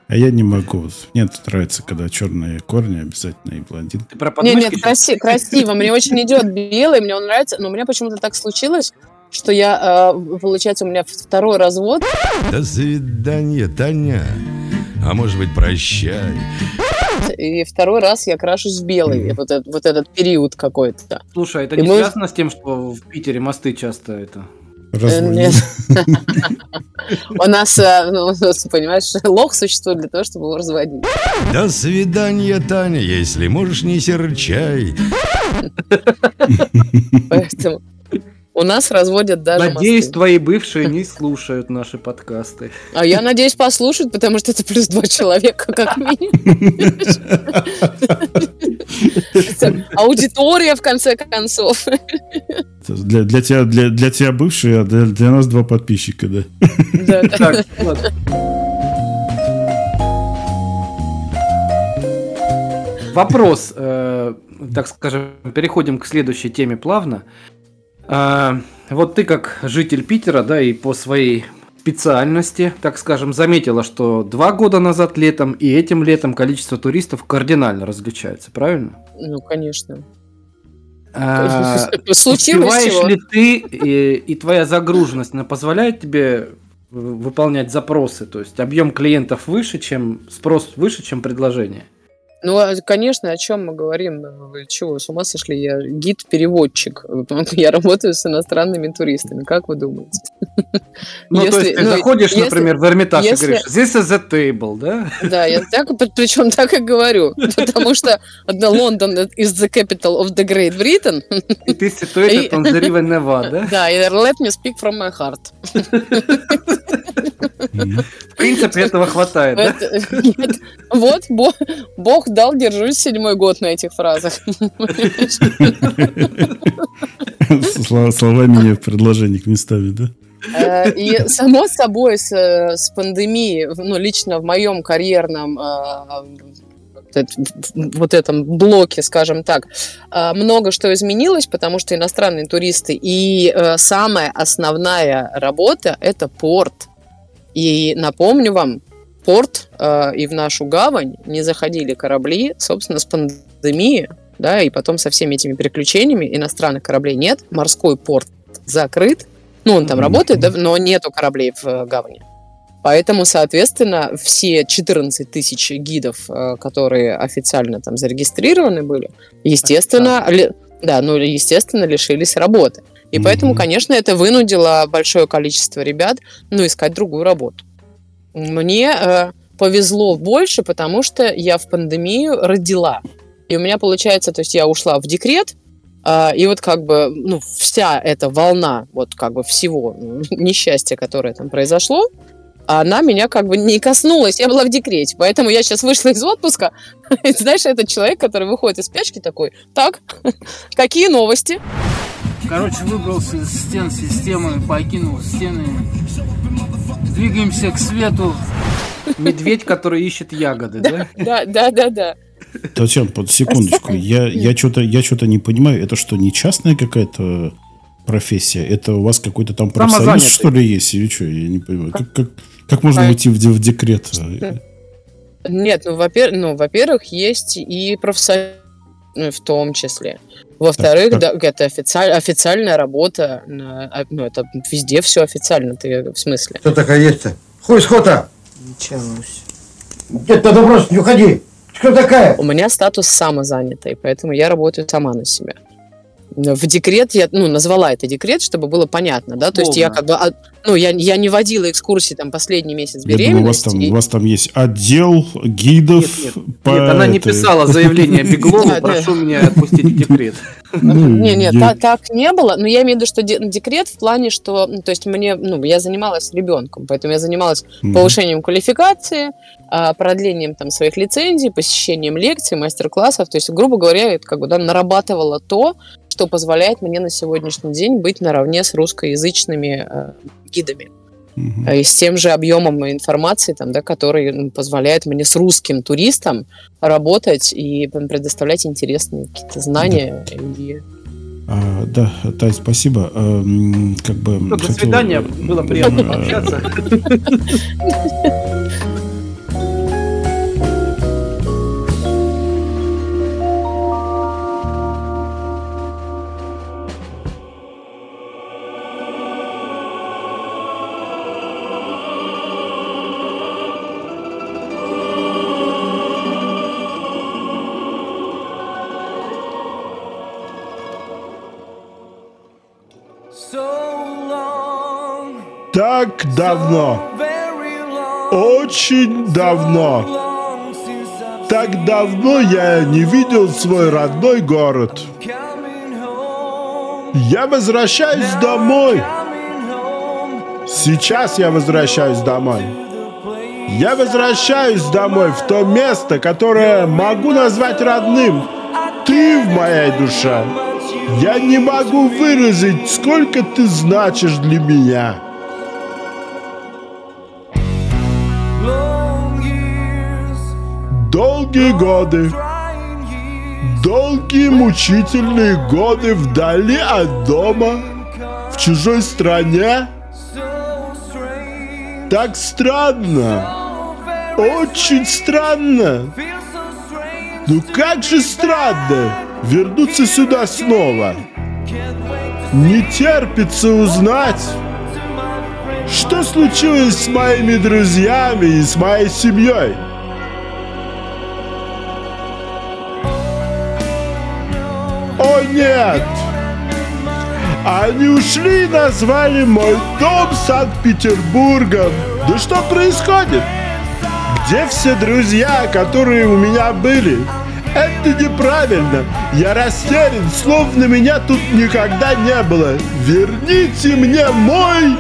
Speaker 2: А я не могу. Мне нравится, когда черные корни обязательно и блондин.
Speaker 3: Ты про подмышки
Speaker 1: нет, краси- красиво. Мне очень идет белый, мне он нравится, но у меня почему-то так случилось, что я, э, получается, у меня второй развод,
Speaker 34: До свидания, Таня. А может быть, прощай.
Speaker 1: и второй раз я крашусь в белый. Вот этот, вот этот период какой-то.
Speaker 3: Слушай, это
Speaker 1: И
Speaker 3: не
Speaker 1: мы-
Speaker 3: связано с тем, что в Питере мосты часто это...
Speaker 1: Э, нет. У нас, э, ну, понимаешь, лох существует для того, чтобы его разводить.
Speaker 34: До свидания, Таня. Если можешь, не серчай.
Speaker 1: Поэтому у нас разводят даже
Speaker 3: Надеюсь,
Speaker 1: мосты.
Speaker 3: твои бывшие не слушают наши подкасты.
Speaker 1: А я надеюсь послушать, потому что это плюс два человека, как [laughs] минимум. Аудитория, в конце концов.
Speaker 2: Для, для, тебя, для, для тебя бывшие, а для, для нас два подписчика, да.
Speaker 1: Да.
Speaker 3: Так, ладно. Вопрос, э, так скажем, переходим к следующей теме плавно. А, вот ты как житель Питера, да, и по своей специальности, так скажем, заметила, что два года назад летом и этим летом количество туристов кардинально различается, правильно?
Speaker 1: Ну, конечно.
Speaker 3: А, [laughs]
Speaker 1: Случилось
Speaker 3: успеваешь
Speaker 1: чего?
Speaker 3: ли ты и, и твоя загруженность, она позволяет тебе в- выполнять запросы? То есть объем клиентов выше, чем спрос выше, чем предложение?
Speaker 1: Ну, а, конечно, о чем мы говорим? Вы чего, с ума сошли? Я гид-переводчик. [laughs] Я работаю с иностранными туристами. Как вы думаете? [laughs]
Speaker 3: Ну, то есть ты
Speaker 1: ну,
Speaker 3: заходишь,
Speaker 1: если-
Speaker 3: например, в Эрмитаж и
Speaker 1: если-
Speaker 3: говоришь, this is the table, да?
Speaker 1: Да, я так, причем так и говорю. [laughs] Потому что London is the capital of the Great Britain.
Speaker 3: И ты situated
Speaker 1: И-
Speaker 3: on the river? Да,
Speaker 1: и let me speak from my heart.
Speaker 3: В принципе, этого хватает, да?
Speaker 1: Это- нет. Вот, Бог, Бог дал, держусь седьмой год на этих фразах.
Speaker 2: Слова- Словами в предложениях местами, да?
Speaker 1: Э, И само собой с, с пандемией, ну, лично в моем карьерном э, вот этом блоке, скажем так, э, много что изменилось, потому что иностранные туристы и э, самая основная работа – это порт. И напомню вам, порт э, и в нашу гавань не заходили корабли, собственно, с пандемией, да, и потом со всеми этими переключениями иностранных кораблей нет, морской порт закрыт, ну, он там работает, да, но нету кораблей в э, гавани. Поэтому, соответственно, все 14 тысяч гидов, э, которые официально там зарегистрированы были, естественно, ли- да, ну, естественно, лишились работы. И поэтому, конечно, это вынудило большое количество ребят, ну, искать другую работу. Мне э, повезло больше, потому что я в пандемию родила. И у меня получается, то есть я ушла в декрет, а, и вот как бы, ну, вся эта волна вот как бы всего [laughs] несчастья, которое там произошло, она меня как бы не коснулась, я была в декрете, поэтому я сейчас вышла из отпуска, [laughs] и знаешь, этот человек, который выходит из спячки такой, так, [laughs] какие новости?
Speaker 35: Короче, выбрался из стен системы, покинул стены. Двигаемся к свету.
Speaker 3: Медведь, который ищет ягоды, да?
Speaker 1: Да, да, да, да.
Speaker 2: Татьяна, под секундочку. Я, я что-то я что-то не понимаю. Это что, не частная какая-то профессия? Это у вас какой-то там профсоюз, что ли, есть? Или что? Я не понимаю. Как, как, как можно
Speaker 1: А-
Speaker 2: уйти в, в декрет?
Speaker 1: Нет, ну, во-первых, ну, во-первых, есть и профсоюз, в том числе. Во-вторых, да, это официаль- официальная работа, на- а, ну, это везде все официально, ты в смысле?
Speaker 36: Кто такая есть-то? Хуй схота!
Speaker 1: Началось.
Speaker 36: Нет, надо просто не уходи! Кто такая?
Speaker 1: У меня статус самозанятый, поэтому я работаю сама на себя. В декрет я, ну, назвала это декрет, чтобы было понятно, да, то есть я как бы, а, ну, я, я не водила экскурсии там последний месяц
Speaker 2: Я думаю, у вас,
Speaker 1: беременности.
Speaker 2: там,
Speaker 1: и-
Speaker 2: у вас там есть отдел гидов. по
Speaker 3: Нет, она не
Speaker 2: этой-
Speaker 3: писала заявление Беглову, [laughs] прошу меня отпустить декрет. [laughs]
Speaker 2: Ну,
Speaker 1: Не, не, так не было. Но я имею в виду, что де- декрет в плане, что, ну, то есть мне, ну, я занималась ребенком, поэтому я занималась повышением квалификации, а, продлением там своих лицензий, посещением лекций, мастер-классов. То есть, грубо говоря, я как бы да, нарабатывала то, что позволяет мне на сегодняшний день быть наравне с русскоязычными э, гидами. Э, И с тем же объемом информации, там, да, который позволяет мне с русским туристом работать и предоставлять интересные какие-то знания. И...
Speaker 2: А, да, Тай, спасибо. Эм, как бы
Speaker 3: Ну, до
Speaker 2: хотел-
Speaker 3: свидания, было приятно пообщаться. [laughs]
Speaker 2: Так давно. Очень давно. Так давно я не видел свой родной город. Я возвращаюсь домой. Сейчас я возвращаюсь домой. Я возвращаюсь домой в то место, которое могу назвать родным. Ты в моей душе. Я не могу выразить, сколько ты значишь для меня. Долгие годы, долгие мучительные годы вдали от дома, в чужой стране. Так странно, очень странно. Ну как же странно вернуться сюда снова. Не терпится узнать, что случилось с моими друзьями и с моей семьей.
Speaker 37: Нет. Они ушли и назвали мой дом Санкт-Петербургом. Да что происходит? Где все друзья, которые у меня были? Это неправильно. Я растерян, словно меня тут никогда не было. Верните мне мой...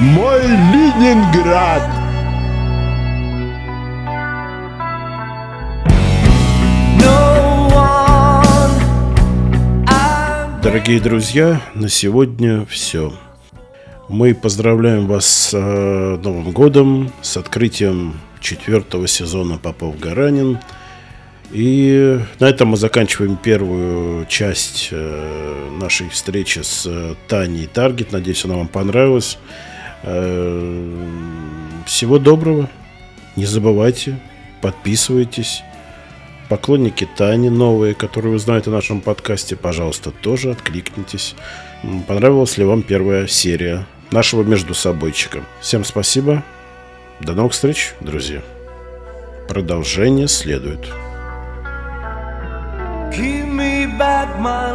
Speaker 37: мой Ленинград.
Speaker 2: Дорогие друзья, на сегодня все. Мы поздравляем вас с э, Новым годом, с открытием четвертого сезона Попов-Гаранин. И на этом мы заканчиваем первую часть э, нашей встречи с э, Таней Таргет. Надеюсь, она вам понравилась. Всего доброго. Не забывайте, подписывайтесь. Поклонники Тани новые, которые узнают о нашем подкасте, пожалуйста, тоже откликнитесь. Понравилась ли вам первая серия нашего между собойчика? Всем спасибо. До новых встреч, друзья. Продолжение следует.
Speaker 38: Give me back my.